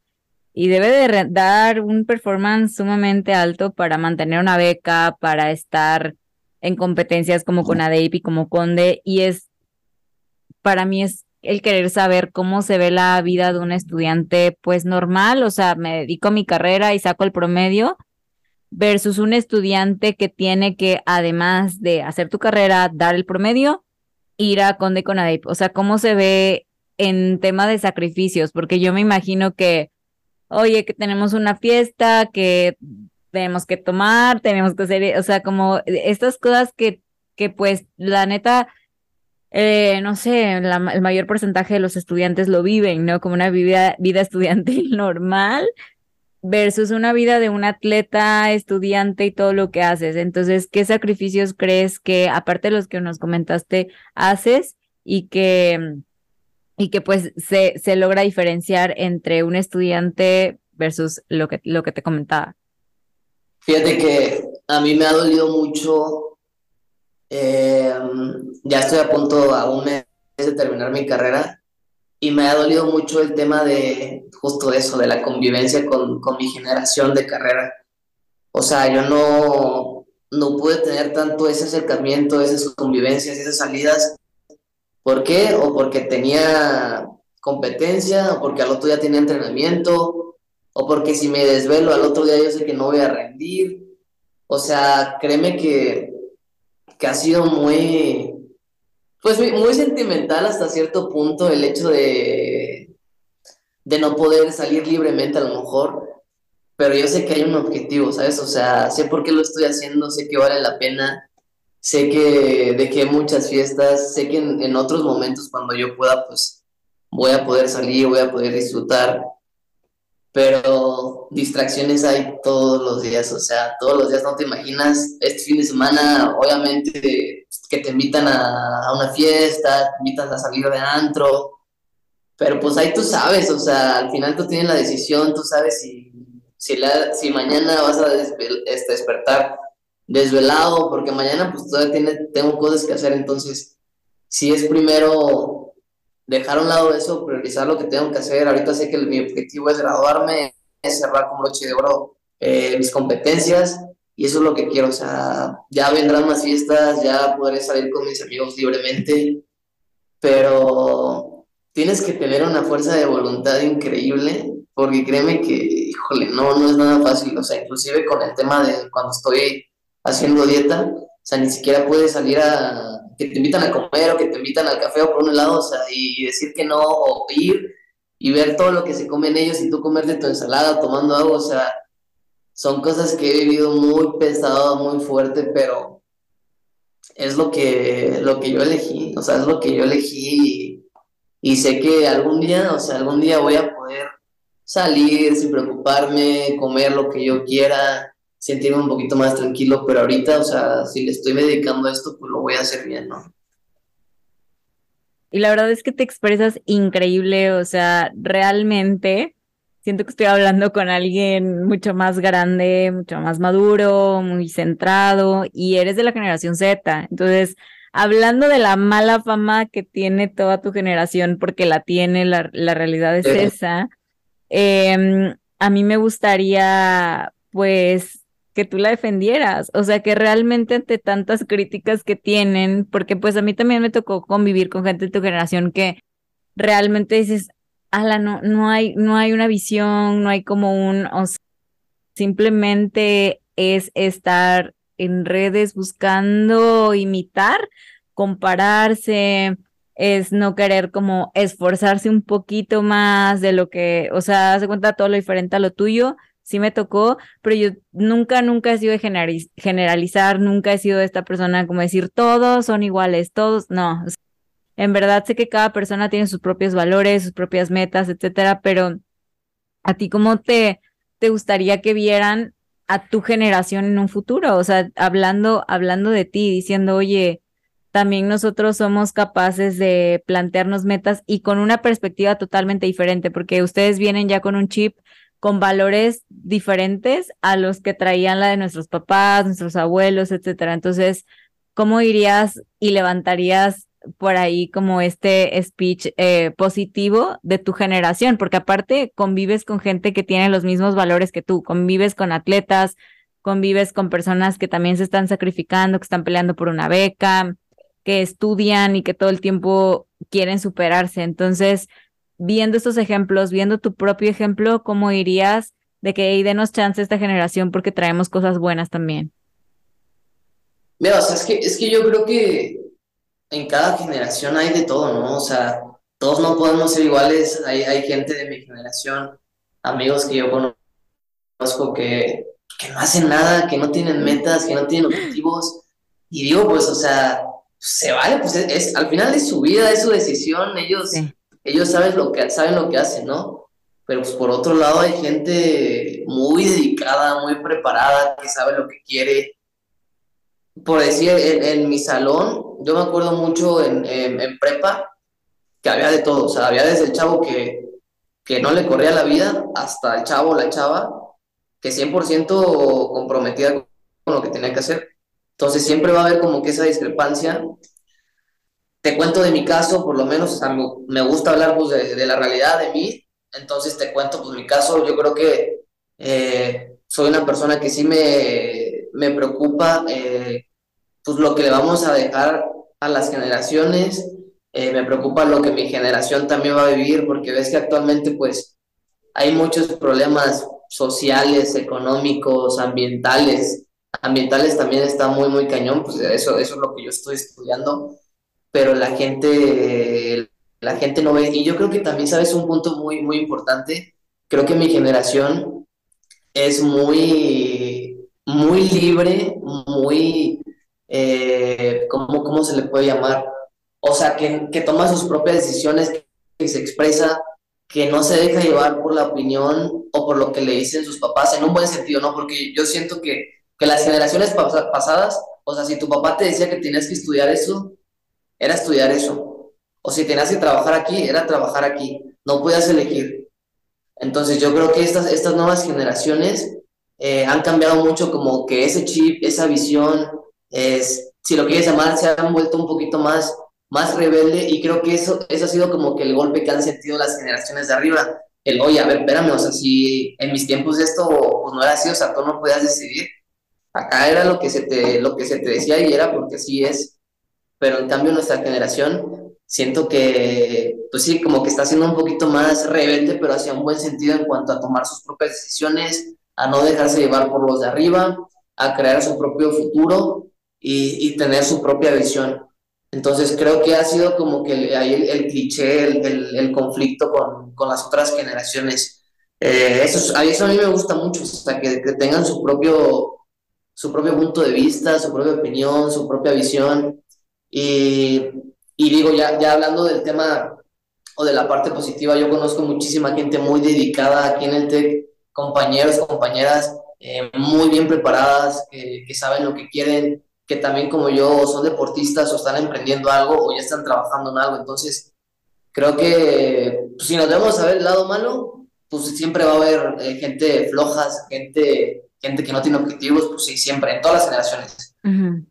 y debe de dar un performance sumamente alto para mantener una beca, para estar en competencias como con ADEIP y como Conde, y es, para mí es el querer saber cómo se ve la vida de un estudiante pues normal, o sea, me dedico a mi carrera y saco el promedio, versus un estudiante que tiene que, además de hacer tu carrera, dar el promedio, ir a Conde con ADEIP, o sea, cómo se ve en tema de sacrificios, porque yo me imagino que oye, que tenemos una fiesta, que tenemos que tomar, tenemos que hacer, o sea, como estas cosas que, que pues la neta, eh, no sé, el mayor porcentaje de los estudiantes lo viven, ¿no? Como una vida, vida estudiantil normal versus una vida de un atleta, estudiante y todo lo que haces. Entonces, ¿qué sacrificios crees que, aparte de los que nos comentaste, haces y que y que pues se, se logra diferenciar entre un estudiante versus lo que, lo que te comentaba. Fíjate que a mí me ha dolido mucho, eh, ya estoy a punto a un mes de terminar mi carrera y me ha dolido mucho el tema de justo eso, de la convivencia con, con mi generación de carrera. O sea, yo no, no pude tener tanto ese acercamiento, esas convivencias, esas salidas ¿Por qué? O porque tenía competencia, o porque al otro día tenía entrenamiento, o porque si me desvelo al otro día yo sé que no voy a rendir. O sea, créeme que, que ha sido muy, pues muy, sentimental hasta cierto punto el hecho de, de no poder salir libremente a lo mejor, pero yo sé que hay un objetivo, ¿sabes? O sea, sé por qué lo estoy haciendo, sé que vale la pena sé que de que muchas fiestas, sé que en, otros momentos cuando yo pueda, pues voy a poder salir, voy a poder disfrutar. Pero distracciones hay todos los días, o sea, todos los días no te imaginas, este fin de semana obviamente que te invitan a, una fiesta, te invitan a salir de antro, pero pues ahí tú sabes, o sea, al final tú tienes la decisión, tú sabes si, si, la, si mañana vas a este, despertar desvelado, porque mañana pues todavía tiene, tengo cosas que hacer, entonces, si es primero dejar a un lado eso, priorizar lo que tengo que hacer, ahorita sé que mi objetivo es graduarme, cerrar con broche de oro eh, mis competencias, y eso es lo que quiero, o sea, ya vendrán más fiestas, ya podré salir con mis amigos libremente, pero tienes que tener una fuerza de voluntad increíble, porque créeme que, híjole, no, no es nada fácil, o sea, inclusive con el tema de cuando estoy haciendo dieta, sea, ni siquiera puedes salir a que te invitan a comer o que te invitan al café o por un lado, o sea, y decir que no, o ir y ver todo lo que se comen ellos y tú comer de tu ensalada tomando agua, o sea, son cosas que he vivido muy pesado, muy fuerte, pero es lo que, lo que yo elegí, o sea, es lo que yo elegí y, y sé que algún día, o sea, algún día voy a poder salir sin preocuparme, comer lo que yo quiera, sentirme un poquito más tranquilo, pero ahorita, o sea, si le estoy dedicando a esto, pues lo voy a hacer bien, ¿no? Y la verdad es que te expresas increíble, o sea, realmente siento que estoy hablando con alguien mucho más grande, mucho más maduro, muy centrado, y eres de la generación Z. Entonces, hablando de la mala fama que tiene toda tu generación, porque la tiene, la, la realidad es esa, eh, a mí me gustaría, pues, que tú la defendieras, o sea, que realmente ante tantas críticas que tienen, porque pues a mí también me tocó convivir con gente de tu generación que realmente dices, ala, no, no hay, no hay una visión, no hay como un, o sea, simplemente es estar en redes buscando imitar, compararse, es no querer como esforzarse un poquito más de lo que, o sea, hace cuenta todo lo diferente a lo tuyo sí me tocó, pero yo nunca, nunca he sido de generalizar, nunca he sido esta persona como decir todos son iguales, todos, no. En verdad sé que cada persona tiene sus propios valores, sus propias metas, etcétera, pero a ti cómo te, te gustaría que vieran a tu generación en un futuro, o sea, hablando, hablando de ti, diciendo, oye, también nosotros somos capaces de plantearnos metas y con una perspectiva totalmente diferente, porque ustedes vienen ya con un chip con valores diferentes a los que traían la de nuestros papás, nuestros abuelos, etcétera. Entonces, ¿cómo irías y levantarías por ahí como este speech eh, positivo de tu generación? Porque aparte convives con gente que tiene los mismos valores que tú, convives con atletas, convives con personas que también se están sacrificando, que están peleando por una beca, que estudian y que todo el tiempo quieren superarse. Entonces, viendo estos ejemplos, viendo tu propio ejemplo, ¿cómo dirías de que hey, denos chance a esta generación porque traemos cosas buenas también? Mira, o sea, es que, es que yo creo que en cada generación hay de todo, ¿no? O sea, todos no podemos ser iguales. Hay, hay gente de mi generación, amigos que yo conozco que, que no hacen nada, que no tienen metas, que no tienen objetivos. Y digo, pues, o sea, se vale, pues es, al final es su vida, es su decisión. Ellos ellos saben lo que, saben lo que hacen, ¿no? Pero pues por otro lado hay gente muy dedicada, muy preparada, que sabe lo que quiere. Por decir, en, mi salón, yo me acuerdo mucho en, en, prepa que había de todo, o sea, había desde el chavo que, que no le corría la vida hasta el chavo la chava que 100% comprometida con lo que tenía que hacer. Entonces siempre va a haber como que esa discrepancia te cuento de mi caso, por lo menos me gusta hablar pues, de, la realidad de mí, entonces te cuento pues mi caso, yo creo que eh, soy una persona que sí me, me preocupa eh, pues lo que le vamos a dejar a las generaciones, eh, me preocupa lo que mi generación también va a vivir, porque ves que actualmente pues hay muchos problemas sociales, económicos, ambientales, ambientales también está muy, muy cañón, pues eso, eso es lo que yo estoy estudiando pero la gente, la gente no ve. Y yo creo que también, ¿sabes? Un punto muy, muy importante. Creo que mi generación es muy, muy libre, muy, eh, ¿cómo, se le puede llamar? O sea, que, que toma sus propias decisiones, que se expresa, que no se deja llevar por la opinión o por lo que le dicen sus papás, en un buen sentido, ¿no? Porque yo siento que, que las generaciones pasadas, o sea, si tu papá te decía que tenías que estudiar eso, era estudiar eso. O si tenías que trabajar aquí, era trabajar aquí. No podías elegir. Entonces yo creo que estas, estas nuevas generaciones eh, han cambiado mucho como que ese chip, esa visión, es, si lo quieres llamar, se han vuelto un poquito más, más rebelde y creo que eso, eso ha sido como que el golpe que han sentido las generaciones de arriba. El, oye, a ver, espérame, o sea, si en mis tiempos esto pues no era así, o sea, tú no podías decidir. Acá era lo que se te, lo que se te decía y era porque así es. Pero en cambio nuestra generación siento que, pues sí, como que está siendo un poquito más rebelde, pero hacia un buen sentido en cuanto a tomar sus propias decisiones, a no dejarse llevar por los de arriba, a crear su propio futuro y, y tener su propia visión. Entonces creo que ha sido como que ahí el, cliché, el, el, conflicto con, con, las otras generaciones. Eh, eso, a eso a mí me gusta mucho, sea, que, que, tengan su propio, su propio punto de vista, su propia opinión, su propia visión. Y, y digo, ya, ya hablando del tema o de la parte positiva, yo conozco muchísima gente muy dedicada aquí en el TEC, compañeros, compañeras eh, muy bien preparadas, que, que saben lo que quieren, que también como yo son deportistas o están emprendiendo algo o ya están trabajando en algo. Entonces, creo que pues, si nos vemos a ver el lado malo, pues siempre va a haber eh, gente flojas, gente, gente que no tiene objetivos, pues sí, siempre, en todas las generaciones.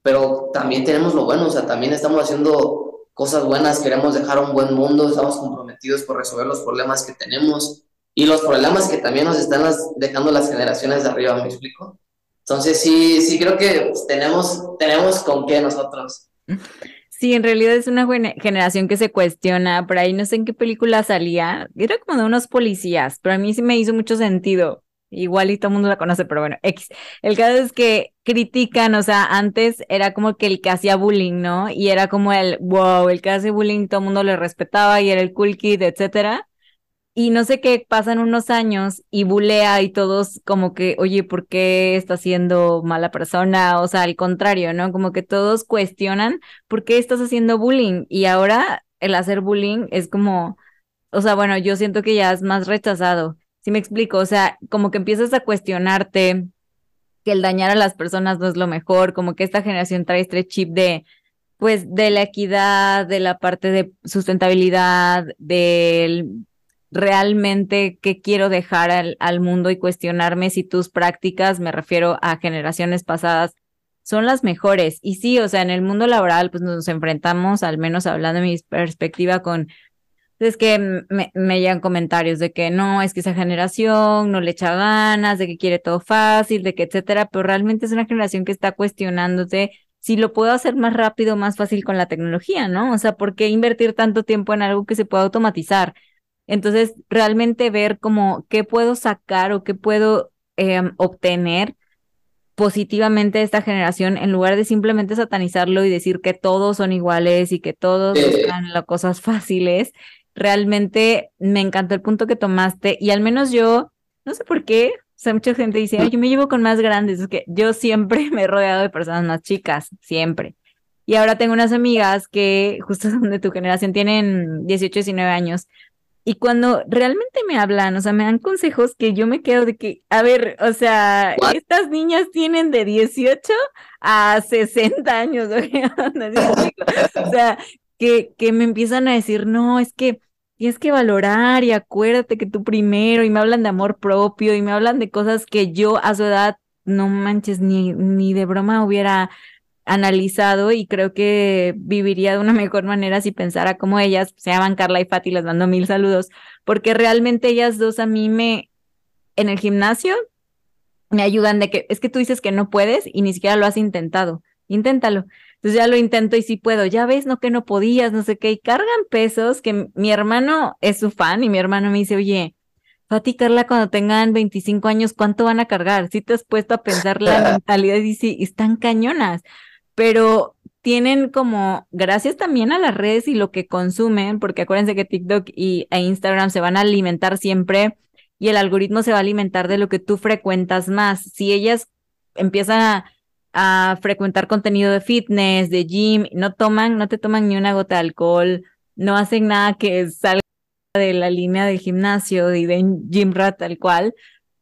Pero también tenemos lo bueno, o sea, también estamos haciendo cosas buenas, queremos dejar un buen mundo, estamos comprometidos por resolver los problemas que tenemos y los problemas que también nos están dejando las generaciones de arriba, ¿me explico? Entonces sí, sí creo que pues, tenemos, tenemos con qué nosotros. Sí, en realidad es una generación que se cuestiona. Por ahí no sé en qué película salía. Era como de unos policías, pero a mí sí me hizo mucho sentido. Igual y todo el mundo la conoce, pero bueno, X. El caso es que critican, o sea, antes era como que el que hacía bullying, ¿no? Y era como el, wow, el que hace bullying todo el mundo le respetaba y era el cool kid, etcétera y no sé qué, pasan unos años y bulea y todos como que, oye, ¿por qué está siendo mala persona? O sea, al contrario, ¿no? Como que todos cuestionan por qué estás haciendo bullying y ahora el hacer bullying es como, o sea, bueno, yo siento que ya es más rechazado. Si me explico, o sea, como que empiezas a cuestionarte que el dañar a las personas no es lo mejor, como que esta generación trae este chip de pues de la equidad, de la parte de sustentabilidad, del realmente qué quiero dejar al, al, mundo y cuestionarme si tus prácticas, me refiero a generaciones pasadas, son las mejores. Y sí, o sea, en el mundo laboral, pues nos enfrentamos, al menos hablando de mi perspectiva, con es que me, me, llegan comentarios de que no, es que esa generación no le echa ganas, de que quiere todo fácil, de que etcétera, pero realmente es una generación que está cuestionándote si lo puedo hacer más rápido, más fácil con la tecnología, ¿no? O sea, ¿por qué invertir tanto tiempo en algo que se pueda automatizar? Entonces, realmente ver como qué puedo sacar o qué puedo em, obtener positivamente de esta generación en lugar de simplemente satanizarlo y decir que todos son iguales y que todos están las cosas fáciles. Realmente me encantó el punto que tomaste y al menos yo, no sé por qué, o sea, mucha gente dice, Ay, yo me llevo con más grandes, es que yo siempre me he rodeado de personas más chicas, siempre. Y ahora tengo unas amigas que justo son de tu generación, tienen 18, 19 años, y cuando realmente me hablan, o sea, me dan consejos que yo me quedo de que, a ver, o sea, estas niñas tienen de 18 a 60 años, o sea, que, que me empiezan a decir, no, es que tienes que valorar y acuérdate que tú primero, y me hablan de amor propio, y me hablan de cosas que yo a su edad, no manches, ni, ni de broma hubiera analizado y creo que viviría de una mejor manera si pensara como ellas, se llaman Carla y Fati, les mando mil saludos, porque realmente ellas dos a mí me, en el gimnasio, me ayudan de que, es que tú dices que no puedes y ni siquiera lo has intentado, inténtalo. Entonces ya lo intento y sí puedo, ya ves, no que no podías, no sé qué, y cargan pesos que mi hermano es su fan y mi hermano me dice, oye, Fati Carla, cuando tengan 25 años, ¿cuánto van a cargar? Si te has puesto a pensar la mentalidad y sí, están cañonas pero tienen como, gracias también a las redes y lo que consumen, porque acuérdense que TikTok y, e Instagram se van a alimentar siempre y el algoritmo se va a alimentar de lo que tú frecuentas más. Si ellas empiezan a, a frecuentar contenido de fitness, de gym, no toman, no te toman ni una gota de alcohol, no hacen nada que salga de la línea del gimnasio y de gym rat tal cual,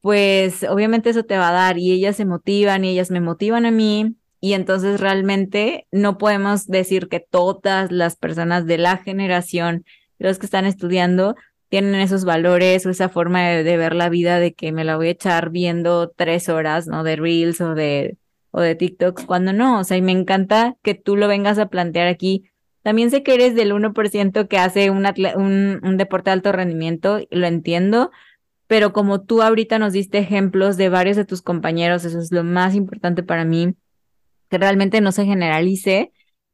pues obviamente eso te va a dar y ellas se motivan y ellas me motivan a mí y entonces realmente no podemos decir que todas las personas de la generación, los que están estudiando, tienen esos valores o esa forma de, de, ver la vida de que me la voy a echar viendo tres horas, ¿no? De Reels o de, o de TikToks, cuando no, o sea, y me encanta que tú lo vengas a plantear aquí. También sé que eres del 1% que hace un, un, un deporte de alto rendimiento, lo entiendo, pero como tú ahorita nos diste ejemplos de varios de tus compañeros, eso es lo más importante para mí, que realmente no se generalice.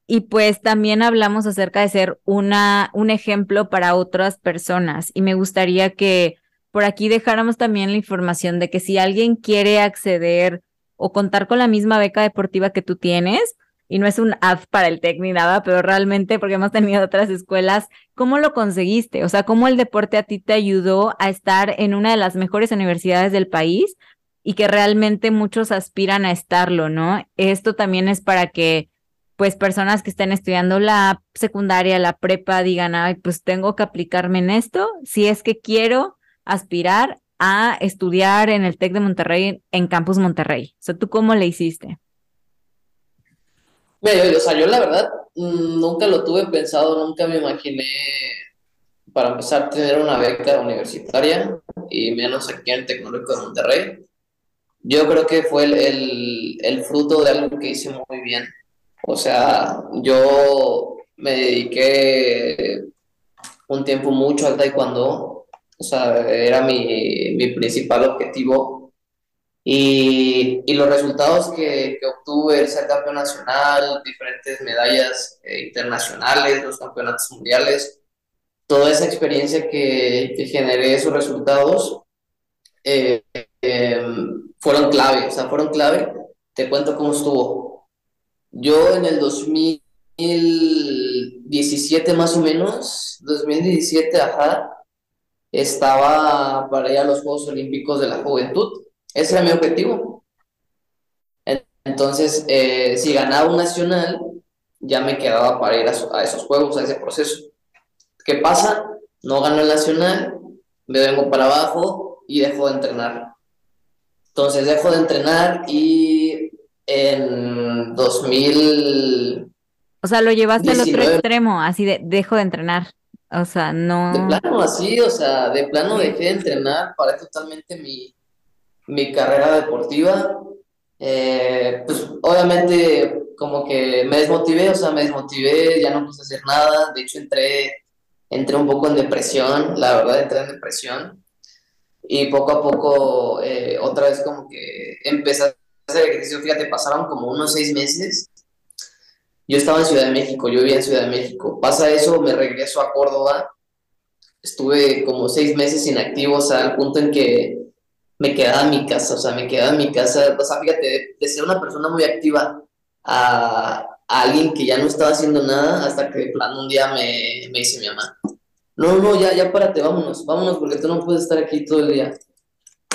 Y pues también hablamos acerca de ser una, un ejemplo para otras personas. Y me gustaría que por aquí dejáramos también la información de que si alguien quiere acceder o contar con la misma beca deportiva que tú tienes, y no es un ad para el TEC ni nada, pero realmente porque hemos tenido otras escuelas, ¿cómo lo conseguiste? O sea, ¿cómo el deporte a ti te ayudó a estar en una de las mejores universidades del país y que realmente muchos aspiran a estarlo, ¿no? Esto también es para que pues personas que estén estudiando la secundaria, la prepa, digan, ay, pues tengo que aplicarme en esto, si es que quiero aspirar a estudiar en el TEC de Monterrey, en Campus Monterrey. O sea, ¿tú cómo le hiciste? Mira, yo, o sea, yo la verdad mm, nunca lo tuve pensado, nunca me imaginé para empezar tener una beca universitaria y menos aquí en el Tecnológico de Monterrey. Yo creo que fue el, el, fruto de algo que hice muy bien. O sea, yo me dediqué un tiempo mucho al taekwondo, o sea, era mi, mi principal objetivo y, y, los resultados que, que, obtuve, el ser campeón nacional, diferentes medallas eh, internacionales, los campeonatos mundiales, toda esa experiencia que, que generé, esos resultados, eh, eh, fueron clave, o sea, fueron clave. Te cuento cómo estuvo. Yo en el 2017 más o menos, 2017, ajá, estaba para ir a los Juegos Olímpicos de la Juventud ese era mi objetivo. Entonces, eh, si ganaba un nacional, ya me quedaba para ir a, esos juegos, a ese proceso. ¿Qué pasa? No gano el nacional, me vengo para abajo y dejo de entrenar. Entonces dejo de entrenar y en 2000... O sea, lo llevaste al otro extremo, así de dejo de entrenar. O sea, no... De plano así, o sea, de plano dejé de entrenar, para totalmente mi, mi carrera deportiva, eh, pues obviamente como que me desmotivé, o sea, me desmotivé, ya no puse hacer nada, de hecho entré, entré un poco en depresión, la verdad entré en depresión. Y poco a poco eh, otra vez como que empecé a hacer ejercicio, fíjate, pasaron como unos seis meses, yo estaba en Ciudad de México, yo vivía en Ciudad de México, pasa eso, me regreso a Córdoba, estuve como seis meses inactivo, o sea, al punto en que me quedaba en mi casa, o sea, me quedaba en mi casa, o sea, fíjate, de, ser una persona muy activa a, alguien que ya no estaba haciendo nada, hasta que de plano un día me, me dice mi mamá, no, no, ya, ya párate, vámonos, vámonos, porque tú no puedes estar aquí todo el día.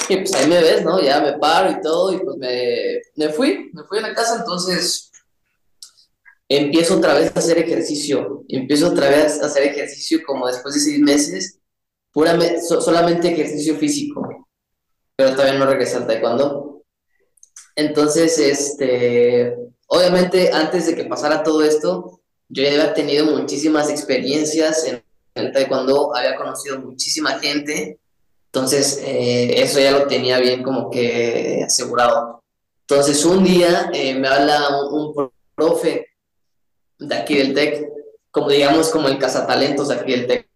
Y pues ahí me ves, ¿no? Ya me paro y todo, y pues me, me fui, me fui a la casa, entonces empiezo otra vez a hacer ejercicio, empiezo otra vez a hacer ejercicio como después de seis meses, puramente, solamente ejercicio físico pero todavía no regresé al taekwondo. Entonces, este, obviamente antes de que pasara todo esto, yo ya había tenido muchísimas experiencias en el taekwondo, había conocido muchísima gente, entonces eh, eso ya lo tenía bien como que asegurado. Entonces un día eh, me habla un, un, profe de aquí del TEC, como digamos como el cazatalentos de aquí del TEC,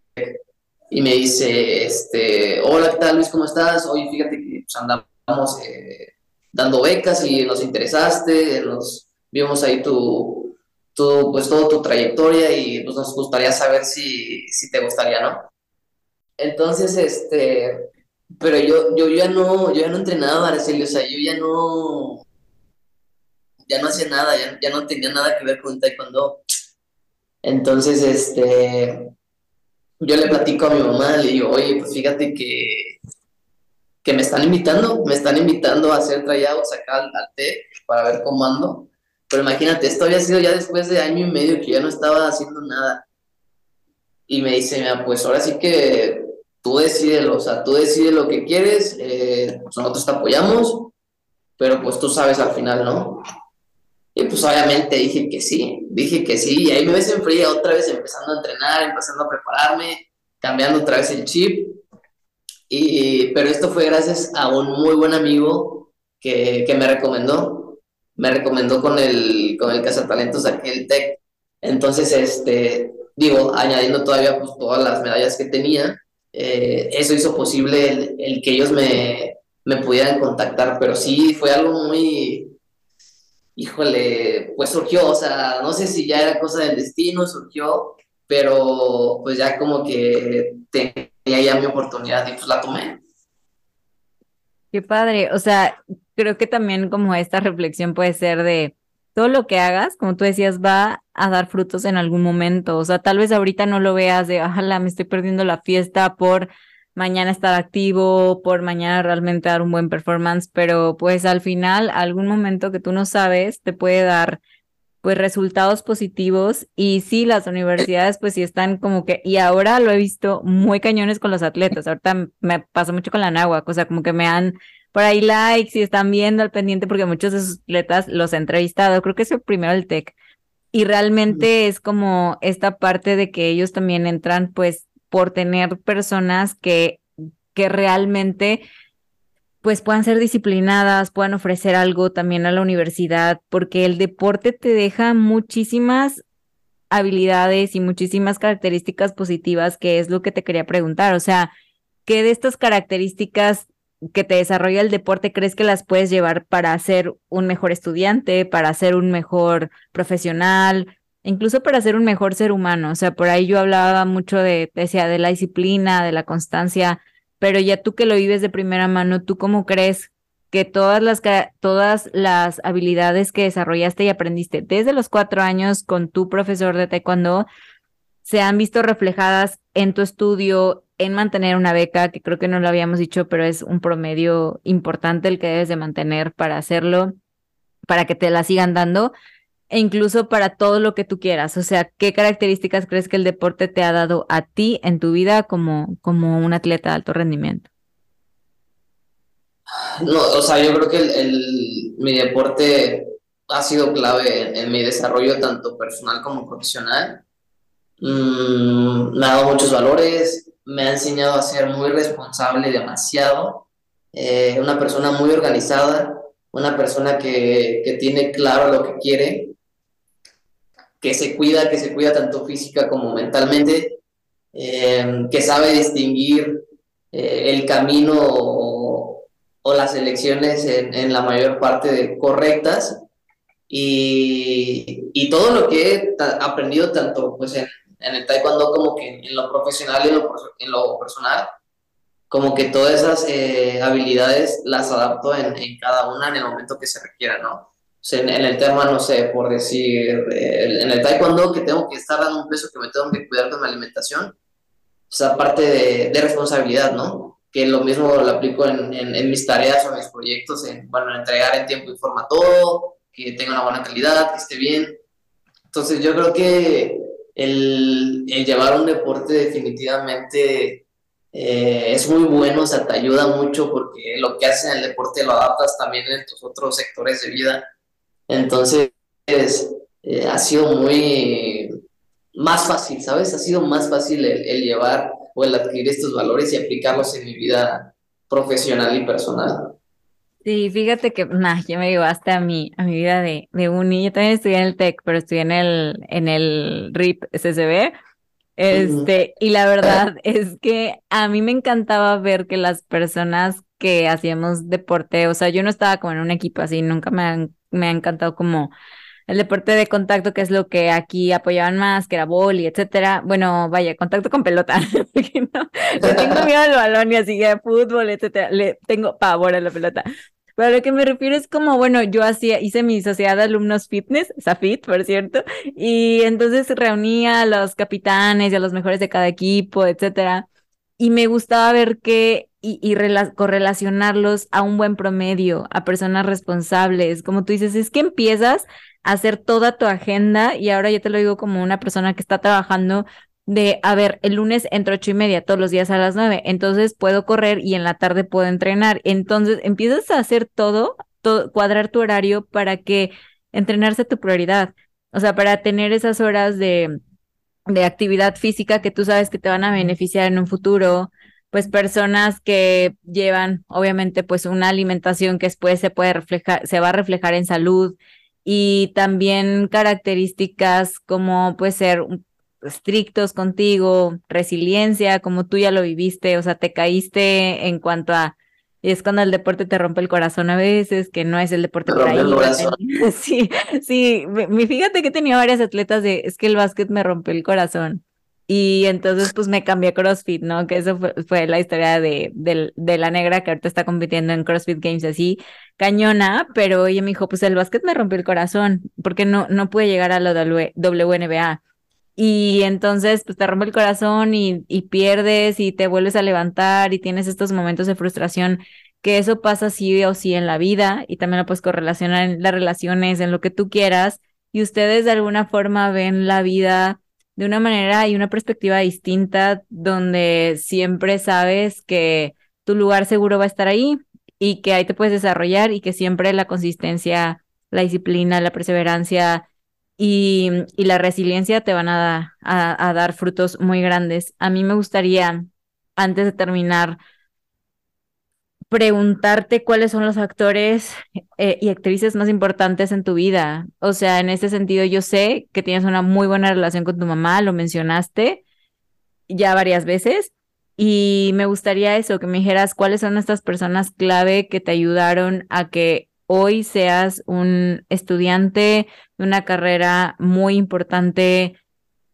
y me dice, este, hola, ¿qué tal Luis? ¿Cómo estás? Oye, fíjate que pues, andamos eh, dando becas y nos interesaste, nos vimos ahí tu, tu, pues toda tu trayectoria y pues nos gustaría saber si, si te gustaría, ¿no? Entonces, este, pero yo, yo ya no, yo ya no entrenaba, Araceli, o sea, yo ya no, ya no hacía nada, ya, ya no tenía nada que ver con taekwondo. Entonces, este, yo le platico a mi mamá, le digo, oye, pues fíjate que, que me están invitando, me están invitando a hacer tryouts acá al, TEC para ver cómo ando. Pero imagínate, esto había sido ya después de año y medio que ya no estaba haciendo nada. Y me dice, mira, pues ahora sí que tú decides, o sea, tú decides lo que quieres, pues nosotros te apoyamos, pero pues tú sabes al final, ¿no? Y pues obviamente dije que sí, dije que sí, y ahí me ves en fría otra vez empezando a entrenar, empezando a prepararme, cambiando otra vez el chip. Y, pero esto fue gracias a un muy buen amigo que, que me recomendó, me recomendó con el, con el cazatalentos aquel Tech. Entonces, este, digo, añadiendo todavía pues todas las medallas que tenía, eh, eso hizo posible el, el que ellos me, me pudieran contactar, pero sí fue algo muy, híjole, pues surgió, o sea, no sé si ya era cosa del destino, surgió, pero pues ya como que tenía ya mi oportunidad y pues la tomé. Qué padre, o sea, creo que también como esta reflexión puede ser de todo lo que hagas, como tú decías, va a dar frutos en algún momento, o sea, tal vez ahorita no lo veas de, ojalá me estoy perdiendo la fiesta por mañana estar activo, por mañana realmente dar un buen performance, pero pues al final algún momento que tú no sabes te puede dar pues resultados positivos. Y sí, las universidades pues sí están como que, y ahora lo he visto muy cañones con los atletas, ahorita me pasa mucho con la náhuac, o sea, como que me han por ahí likes y están viendo al pendiente porque muchos de esos atletas los he entrevistado, creo que es el primero el TEC, y realmente es como esta parte de que ellos también entran pues por tener personas que, que realmente pues puedan ser disciplinadas, puedan ofrecer algo también a la universidad, porque el deporte te deja muchísimas habilidades y muchísimas características positivas, que es lo que te quería preguntar. O sea, ¿qué de estas características que te desarrolla el deporte crees que las puedes llevar para ser un mejor estudiante, para ser un mejor profesional, incluso para ser un mejor ser humano. O sea, por ahí yo hablaba mucho de, decía, de la disciplina, de la constancia, pero ya tú que lo vives de primera mano, ¿tú cómo crees que todas las, todas las habilidades que desarrollaste y aprendiste desde los cuatro años con tu profesor de taekwondo se han visto reflejadas en tu estudio, en mantener una beca, que creo que no lo habíamos dicho, pero es un promedio importante el que debes de mantener para hacerlo, para que te la sigan dando e incluso para todo lo que tú quieras. O sea, ¿qué características crees que el deporte te ha dado a ti en tu vida como, como un atleta de alto rendimiento? No, o sea, yo creo que el, mi deporte ha sido clave en, mi desarrollo tanto personal como profesional. Mm, me ha dado muchos valores, me ha enseñado a ser muy responsable demasiado, eh, una persona muy organizada, una persona que, que, tiene claro lo que quiere que se cuida, que se cuida tanto física como mentalmente, eh, que sabe distinguir eh, el camino o, las elecciones en, la mayor parte correctas y, todo lo que he aprendido tanto pues en, el taekwondo como que en, lo profesional y en lo, personal, como que todas esas eh, habilidades las adapto en, cada una en el momento que se requiera, ¿no? En, el tema, no sé, por decir, en el taekwondo que tengo que estar dando un peso, que me tengo que cuidar con mi alimentación, o sea, parte de, de responsabilidad, ¿no? Que lo mismo lo aplico en, en, mis tareas o en mis proyectos, en, bueno, entregar en tiempo y forma todo, que tenga una buena calidad, que esté bien. Entonces yo creo que el, el llevar un deporte definitivamente eh, es muy bueno, o sea, te ayuda mucho porque lo que haces en el deporte lo adaptas también en tus otros sectores de vida entonces, eh, ha sido muy más fácil, ¿sabes? Ha sido más fácil el, llevar o el adquirir estos valores y aplicarlos en mi vida profesional y personal. Sí, fíjate que nah, ya me llevaste a mi, a mi vida de, de uni. Yo también estudié en el TEC, pero estudié en el, en el RIP SSB. Este, y la verdad es que a mí me encantaba ver que las personas que hacíamos deporte, o sea, yo no estaba como en un equipo así, nunca me han me ha encantado como el deporte de contacto, que es lo que aquí apoyaban más, que era boli, etcétera. Bueno, vaya, contacto con pelota. no, tengo miedo al balón y así, de fútbol, etcétera. Le tengo pavor a la pelota. Pero a lo que me refiero es como, bueno, yo hacía, hice mi sociedad de alumnos fitness, SAFIT, por cierto, y entonces reunía a los capitanes y a los mejores de cada equipo, etcétera. Y me gustaba ver que y, y correlacionarlos a un buen promedio, a personas responsables. Como tú dices, es que empiezas a hacer toda tu agenda y ahora yo te lo digo como una persona que está trabajando de, a ver, el lunes entro ocho y media, todos los días a las nueve, entonces puedo correr y en la tarde puedo entrenar. Entonces empiezas a hacer todo, todo cuadrar tu horario para que entrenarse tu prioridad. O sea, para tener esas horas de, de actividad física que tú sabes que te van a beneficiar en un futuro, pues personas que llevan obviamente pues una alimentación que después se puede reflejar, se va a reflejar en salud y también características como puede ser estrictos contigo, resiliencia, como tú ya lo viviste, o sea, te caíste en cuanto a y es cuando el deporte te rompe el corazón a veces, que no es el deporte para ir. Sí, sí, fíjate que tenía varias atletas de, es que el básquet me rompió el corazón. Y entonces pues me cambié a CrossFit, ¿no? Que eso fue, la historia de, de, la negra que ahorita está compitiendo en CrossFit Games así, cañona, pero ella me dijo, pues el básquet me rompió el corazón, porque no, no pude llegar a la WNBA. Y entonces pues te rompe el corazón y, y pierdes y te vuelves a levantar y tienes estos momentos de frustración que eso pasa sí o sí en la vida y también lo puedes correlacionar en las relaciones, en lo que tú quieras y ustedes de alguna forma ven la vida de una manera y una perspectiva distinta donde siempre sabes que tu lugar seguro va a estar ahí y que ahí te puedes desarrollar y que siempre la consistencia, la disciplina, la perseverancia y, la resiliencia te van a, a, dar frutos muy grandes. A mí me gustaría, antes de terminar, preguntarte cuáles son los actores eh, y actrices más importantes en tu vida. O sea, en este sentido, yo sé que tienes una muy buena relación con tu mamá, lo mencionaste ya varias veces. Y me gustaría eso, que me dijeras cuáles son estas personas clave que te ayudaron a que hoy seas un estudiante de una carrera muy importante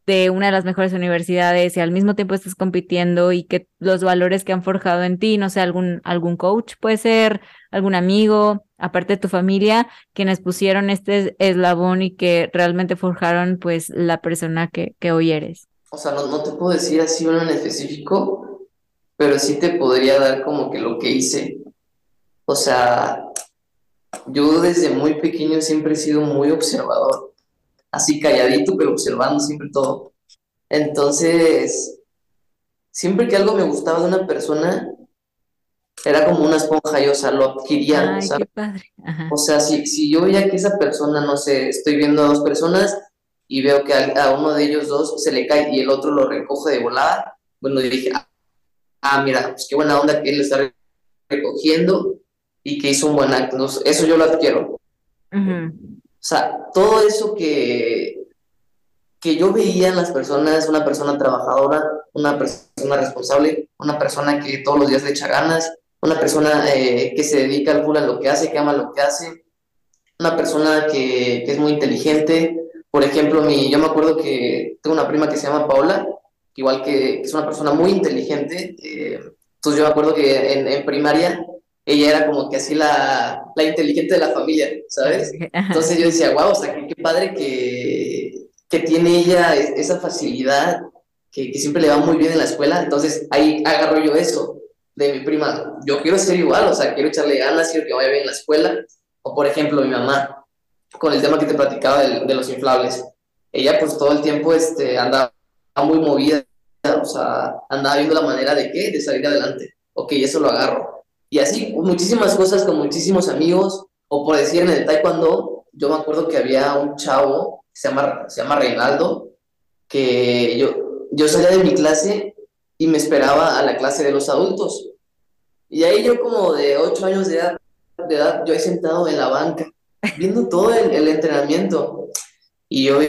de una de las mejores universidades y al mismo tiempo estás compitiendo y que los valores que han forjado en ti, no sé, algún, algún coach puede ser, algún amigo, aparte de tu familia, quienes pusieron este eslabón y que realmente forjaron pues la persona que, que hoy eres. O sea, no, no te puedo decir así uno en específico, pero sí te podría dar como que lo que hice. O sea, yo desde muy pequeño siempre he sido muy observador así calladito, pero observando siempre todo. Entonces, siempre que algo me gustaba de una persona, era como una esponja, yo, o sea, lo adquiría. Ay, qué padre. O sea, si, si yo veía que esa persona, no sé, estoy viendo a dos personas y veo que a, uno de ellos dos se le cae y el otro lo recoge de volada, bueno, yo dije, ah, mira, pues qué buena onda que él lo está recogiendo y que hizo un buen acto. Eso yo lo adquiero. Sea, todo eso que, que yo veía en las personas, una persona trabajadora, una persona responsable, una persona que todos los días le echa ganas, una persona eh, que se dedica al full a lo que hace, que ama lo que hace, una persona que, es muy inteligente. Por ejemplo, mi, yo me acuerdo que tengo una prima que se llama Paola, igual que, es una persona muy inteligente. Eh, entonces yo me acuerdo que en, en primaria ella era como que así la, la inteligente de la familia, ¿sabes? Entonces yo decía, wow, o sea, qué, padre que, que, tiene ella esa facilidad, que, que, siempre le va muy bien en la escuela. Entonces ahí agarro yo eso de mi prima. Yo quiero ser igual, o sea, quiero echarle ganas, quiero que vaya bien en la escuela. O por ejemplo, mi mamá, con el tema que te platicaba de, de los inflables. Ella pues todo el tiempo este, andaba muy movida, o sea, andaba viendo la manera de qué, de salir adelante. Ok, eso lo agarro y así, muchísimas cosas con muchísimos amigos, o por decir en el taekwondo, yo me acuerdo que había un chavo, se llama, se llama Reinaldo, que yo, yo salía de mi clase y me esperaba a la clase de los adultos. Y ahí yo como de 8 años de edad, de edad yo he sentado en la banca, viendo todo el, el entrenamiento. Y yo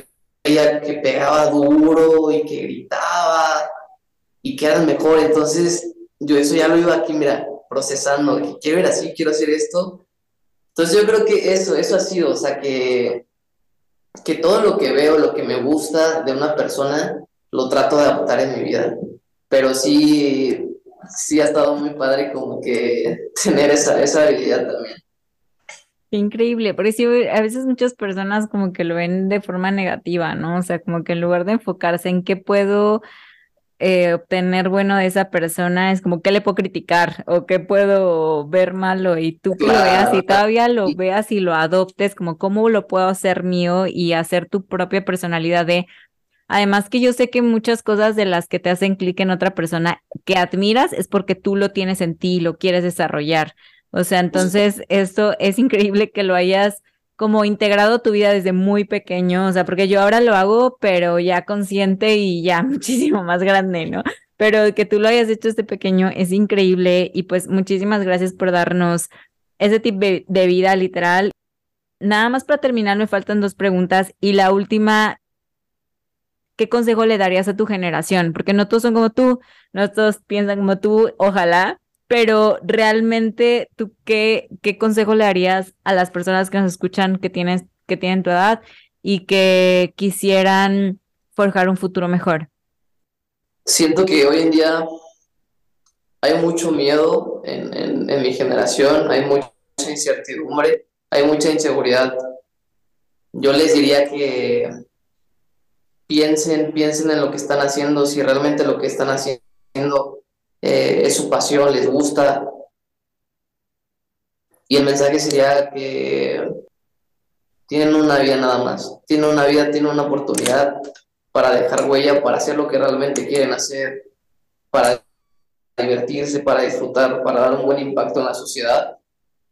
veía que pegaba duro y que gritaba y que eran mejor. Entonces, yo eso ya lo iba aquí, mira, procesando, que quiero ir así, quiero hacer esto. Entonces yo creo que eso, eso ha sido, o sea, que, que todo lo que veo, lo que me gusta de una persona, lo trato de adaptar en mi vida. Pero sí, sí ha estado muy padre como que tener esa, esa habilidad también. Increíble, porque sí, a veces muchas personas como que lo ven de forma negativa, ¿no? O sea, como que en lugar de enfocarse en qué puedo eh, obtener bueno de esa persona es como qué le puedo criticar o qué puedo ver malo y tú que lo veas y todavía lo veas y lo adoptes como cómo lo puedo hacer mío y hacer tu propia personalidad de Además que yo sé que muchas cosas de las que te hacen clic en otra persona que admiras es porque tú lo tienes en ti, lo quieres desarrollar. O sea, entonces esto es increíble que lo hayas como integrado tu vida desde muy pequeño, o sea, porque yo ahora lo hago, pero ya consciente y ya muchísimo más grande, ¿no? Pero que tú lo hayas hecho desde pequeño es increíble y pues muchísimas gracias por darnos ese tipo de vida literal. Nada más para terminar, me faltan dos preguntas y la última, ¿qué consejo le darías a tu generación? Porque no todos son como tú, no todos piensan como tú, ojalá, pero realmente tú qué, qué consejo le darías a las personas que nos escuchan que, tienes, que tienen tu edad y que quisieran forjar un futuro mejor? Siento que hoy en día hay mucho miedo en, en, en mi generación, hay mucha incertidumbre, hay mucha inseguridad. Yo les diría que piensen, piensen en lo que están haciendo, si realmente lo que están haciendo eh, es su pasión, les gusta. Y el mensaje sería que tienen una vida nada más, tienen una vida, tienen una oportunidad para dejar huella, para hacer lo que realmente quieren hacer, para divertirse, para disfrutar, para dar un buen impacto en la sociedad.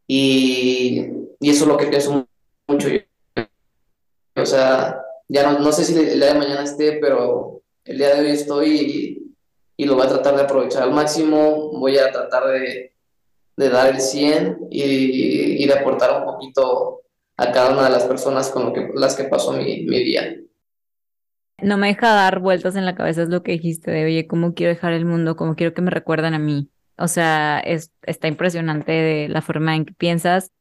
Y, y eso es lo que pienso mucho yo. O sea, ya no, no sé si el día de mañana esté, pero el día de hoy estoy lo voy a tratar de aprovechar al máximo, voy a tratar de, de dar el 100 y, y, de aportar un poquito a cada una de las personas con lo que, las que pasó mi, mi día. No me deja dar vueltas en la cabeza, es lo que dijiste de, oye, ¿cómo quiero dejar el mundo? ¿Cómo quiero que me recuerden a mí? O sea, es, está impresionante de la forma en que piensas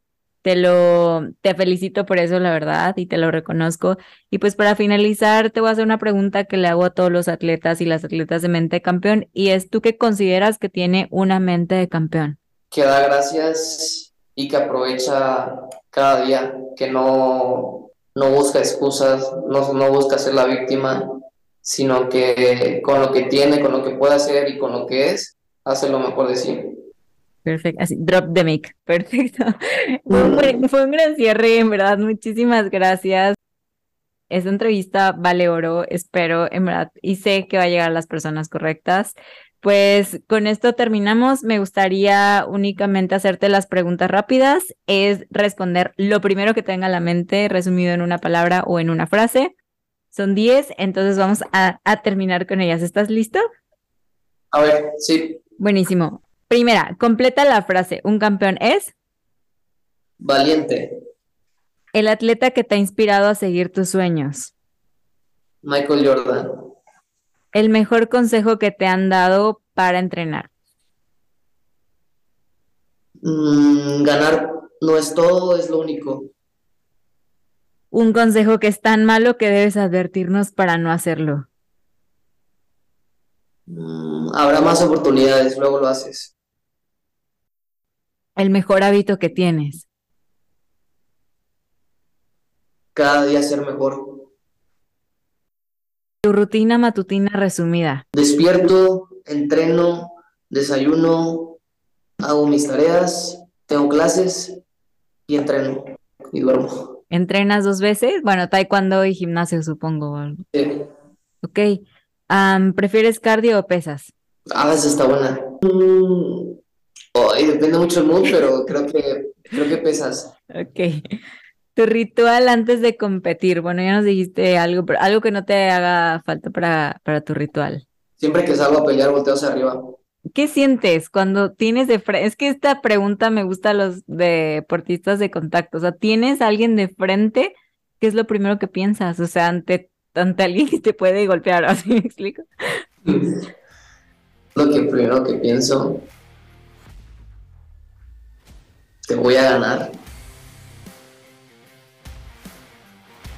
te lo, te felicito por eso, la verdad, y te lo reconozco. Y pues para finalizar, te voy a hacer una pregunta que le hago a todos los atletas y las atletas de mente de campeón, y es tú qué consideras que tiene una mente de campeón. Que da gracias y que aprovecha cada día, que no, no busca excusas, no, no busca ser la víctima, sino que con lo que tiene, con lo que puede hacer y con lo que es, hace lo mejor de sí. Perfecto, así, drop the mic, perfecto. Fue un, fue un gran cierre, en verdad, muchísimas gracias. Esta entrevista vale oro, espero, en verdad, y sé que va a llegar a las personas correctas. Pues con esto terminamos. Me gustaría únicamente hacerte las preguntas rápidas. Es responder lo primero que tenga a la mente, resumido en una palabra o en una frase. Son 10, entonces vamos a, a terminar con ellas. ¿Estás listo? A ver, sí. Buenísimo. Primera, completa la frase. ¿Un campeón es? Valiente. El atleta que te ha inspirado a seguir tus sueños. Michael Jordan. El mejor consejo que te han dado para entrenar. Mm, ganar no es todo, es lo único. Un consejo que es tan malo que debes advertirnos para no hacerlo. Mm, habrá más oportunidades, luego lo haces el mejor hábito que tienes? Cada día ser mejor. Tu rutina matutina resumida. Despierto, entreno, desayuno, hago mis tareas, tengo clases y entreno y duermo. ¿Entrenas dos veces? Bueno, taekwondo y gimnasio, supongo. Sí. Ok. ¿Prefieres cardio o pesas? A veces está buena. Mm, Oh, depende mucho del mood, pero creo que, creo que pesas. Ok. Tu ritual antes de competir. Bueno, ya nos dijiste algo, pero algo que no te haga falta para, para tu ritual. Siempre que salgo a pelear, volteo hacia arriba. ¿Qué sientes cuando tienes de frente? Es que esta pregunta me gusta a los deportistas de contacto. O sea, ¿tienes a alguien de frente? ¿Qué es lo primero que piensas? O sea, ante, ante alguien que te puede golpear, ¿así me explico? Lo que primero que pienso te voy a ganar.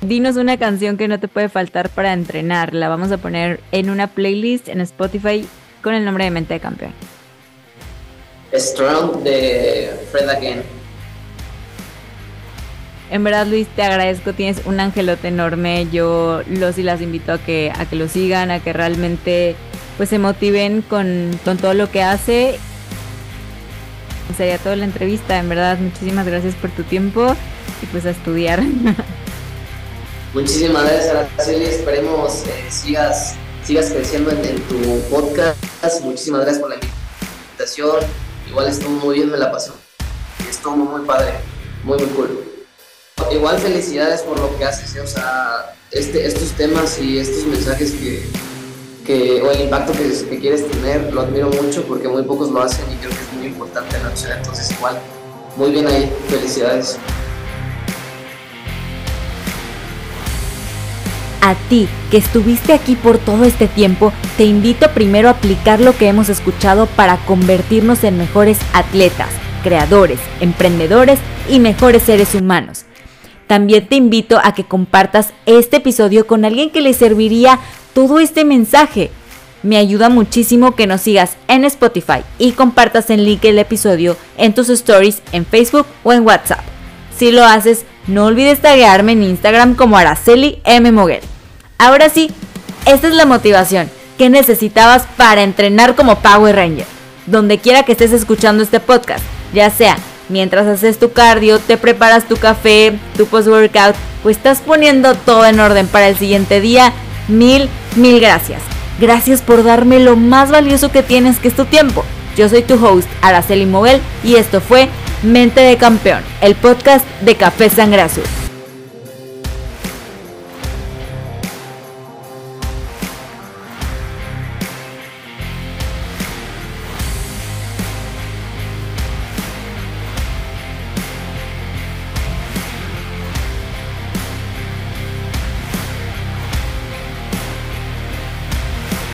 Dinos una canción que no te puede faltar para entrenar. La vamos a poner en una playlist en Spotify con el nombre de Mente de Campeón. Strong de Fred Again. En verdad, Luis, te agradezco. Tienes un angelote enorme. Yo los y las invito a que, a que lo sigan, a que realmente pues se motiven con, con todo lo que hace sería toda la entrevista. En verdad, muchísimas gracias por tu tiempo y pues a estudiar. Muchísimas gracias, Araceli. Esperemos eh, sigas, sigas creciendo en, tu podcast. Muchísimas gracias por la invitación. Igual estuvo muy bien, me la pasé. Estuvo muy, padre, muy, muy cool. Igual felicidades por lo que haces, ¿eh? o sea, este, estos temas y estos mensajes que, que o el impacto que, que, quieres tener, lo admiro mucho porque muy pocos lo hacen y creo que es importante en la sociedad. Entonces, igual, muy bien ahí, felicidades. A ti, que estuviste aquí por todo este tiempo, te invito primero a aplicar lo que hemos escuchado para convertirnos en mejores atletas, creadores, emprendedores y mejores seres humanos. También te invito a que compartas este episodio con alguien que le serviría todo este mensaje. Me ayuda muchísimo que nos sigas en Spotify y compartas el link del episodio en tus stories en Facebook o en WhatsApp. Si lo haces, no olvides taguearme en Instagram como Araceli M. Moguel. Ahora sí, esta es la motivación que necesitabas para entrenar como Power Ranger. Donde quiera que estés escuchando este podcast, ya sea mientras haces tu cardio, te preparas tu café, tu post-workout, pues estás poniendo todo en orden para el siguiente día. Mil, mil gracias. Gracias por darme lo más valioso que tienes, que es tu tiempo. Yo soy tu host, Araceli Moguel, y esto fue Mente de Campeón, el podcast de Café Sangre Azul.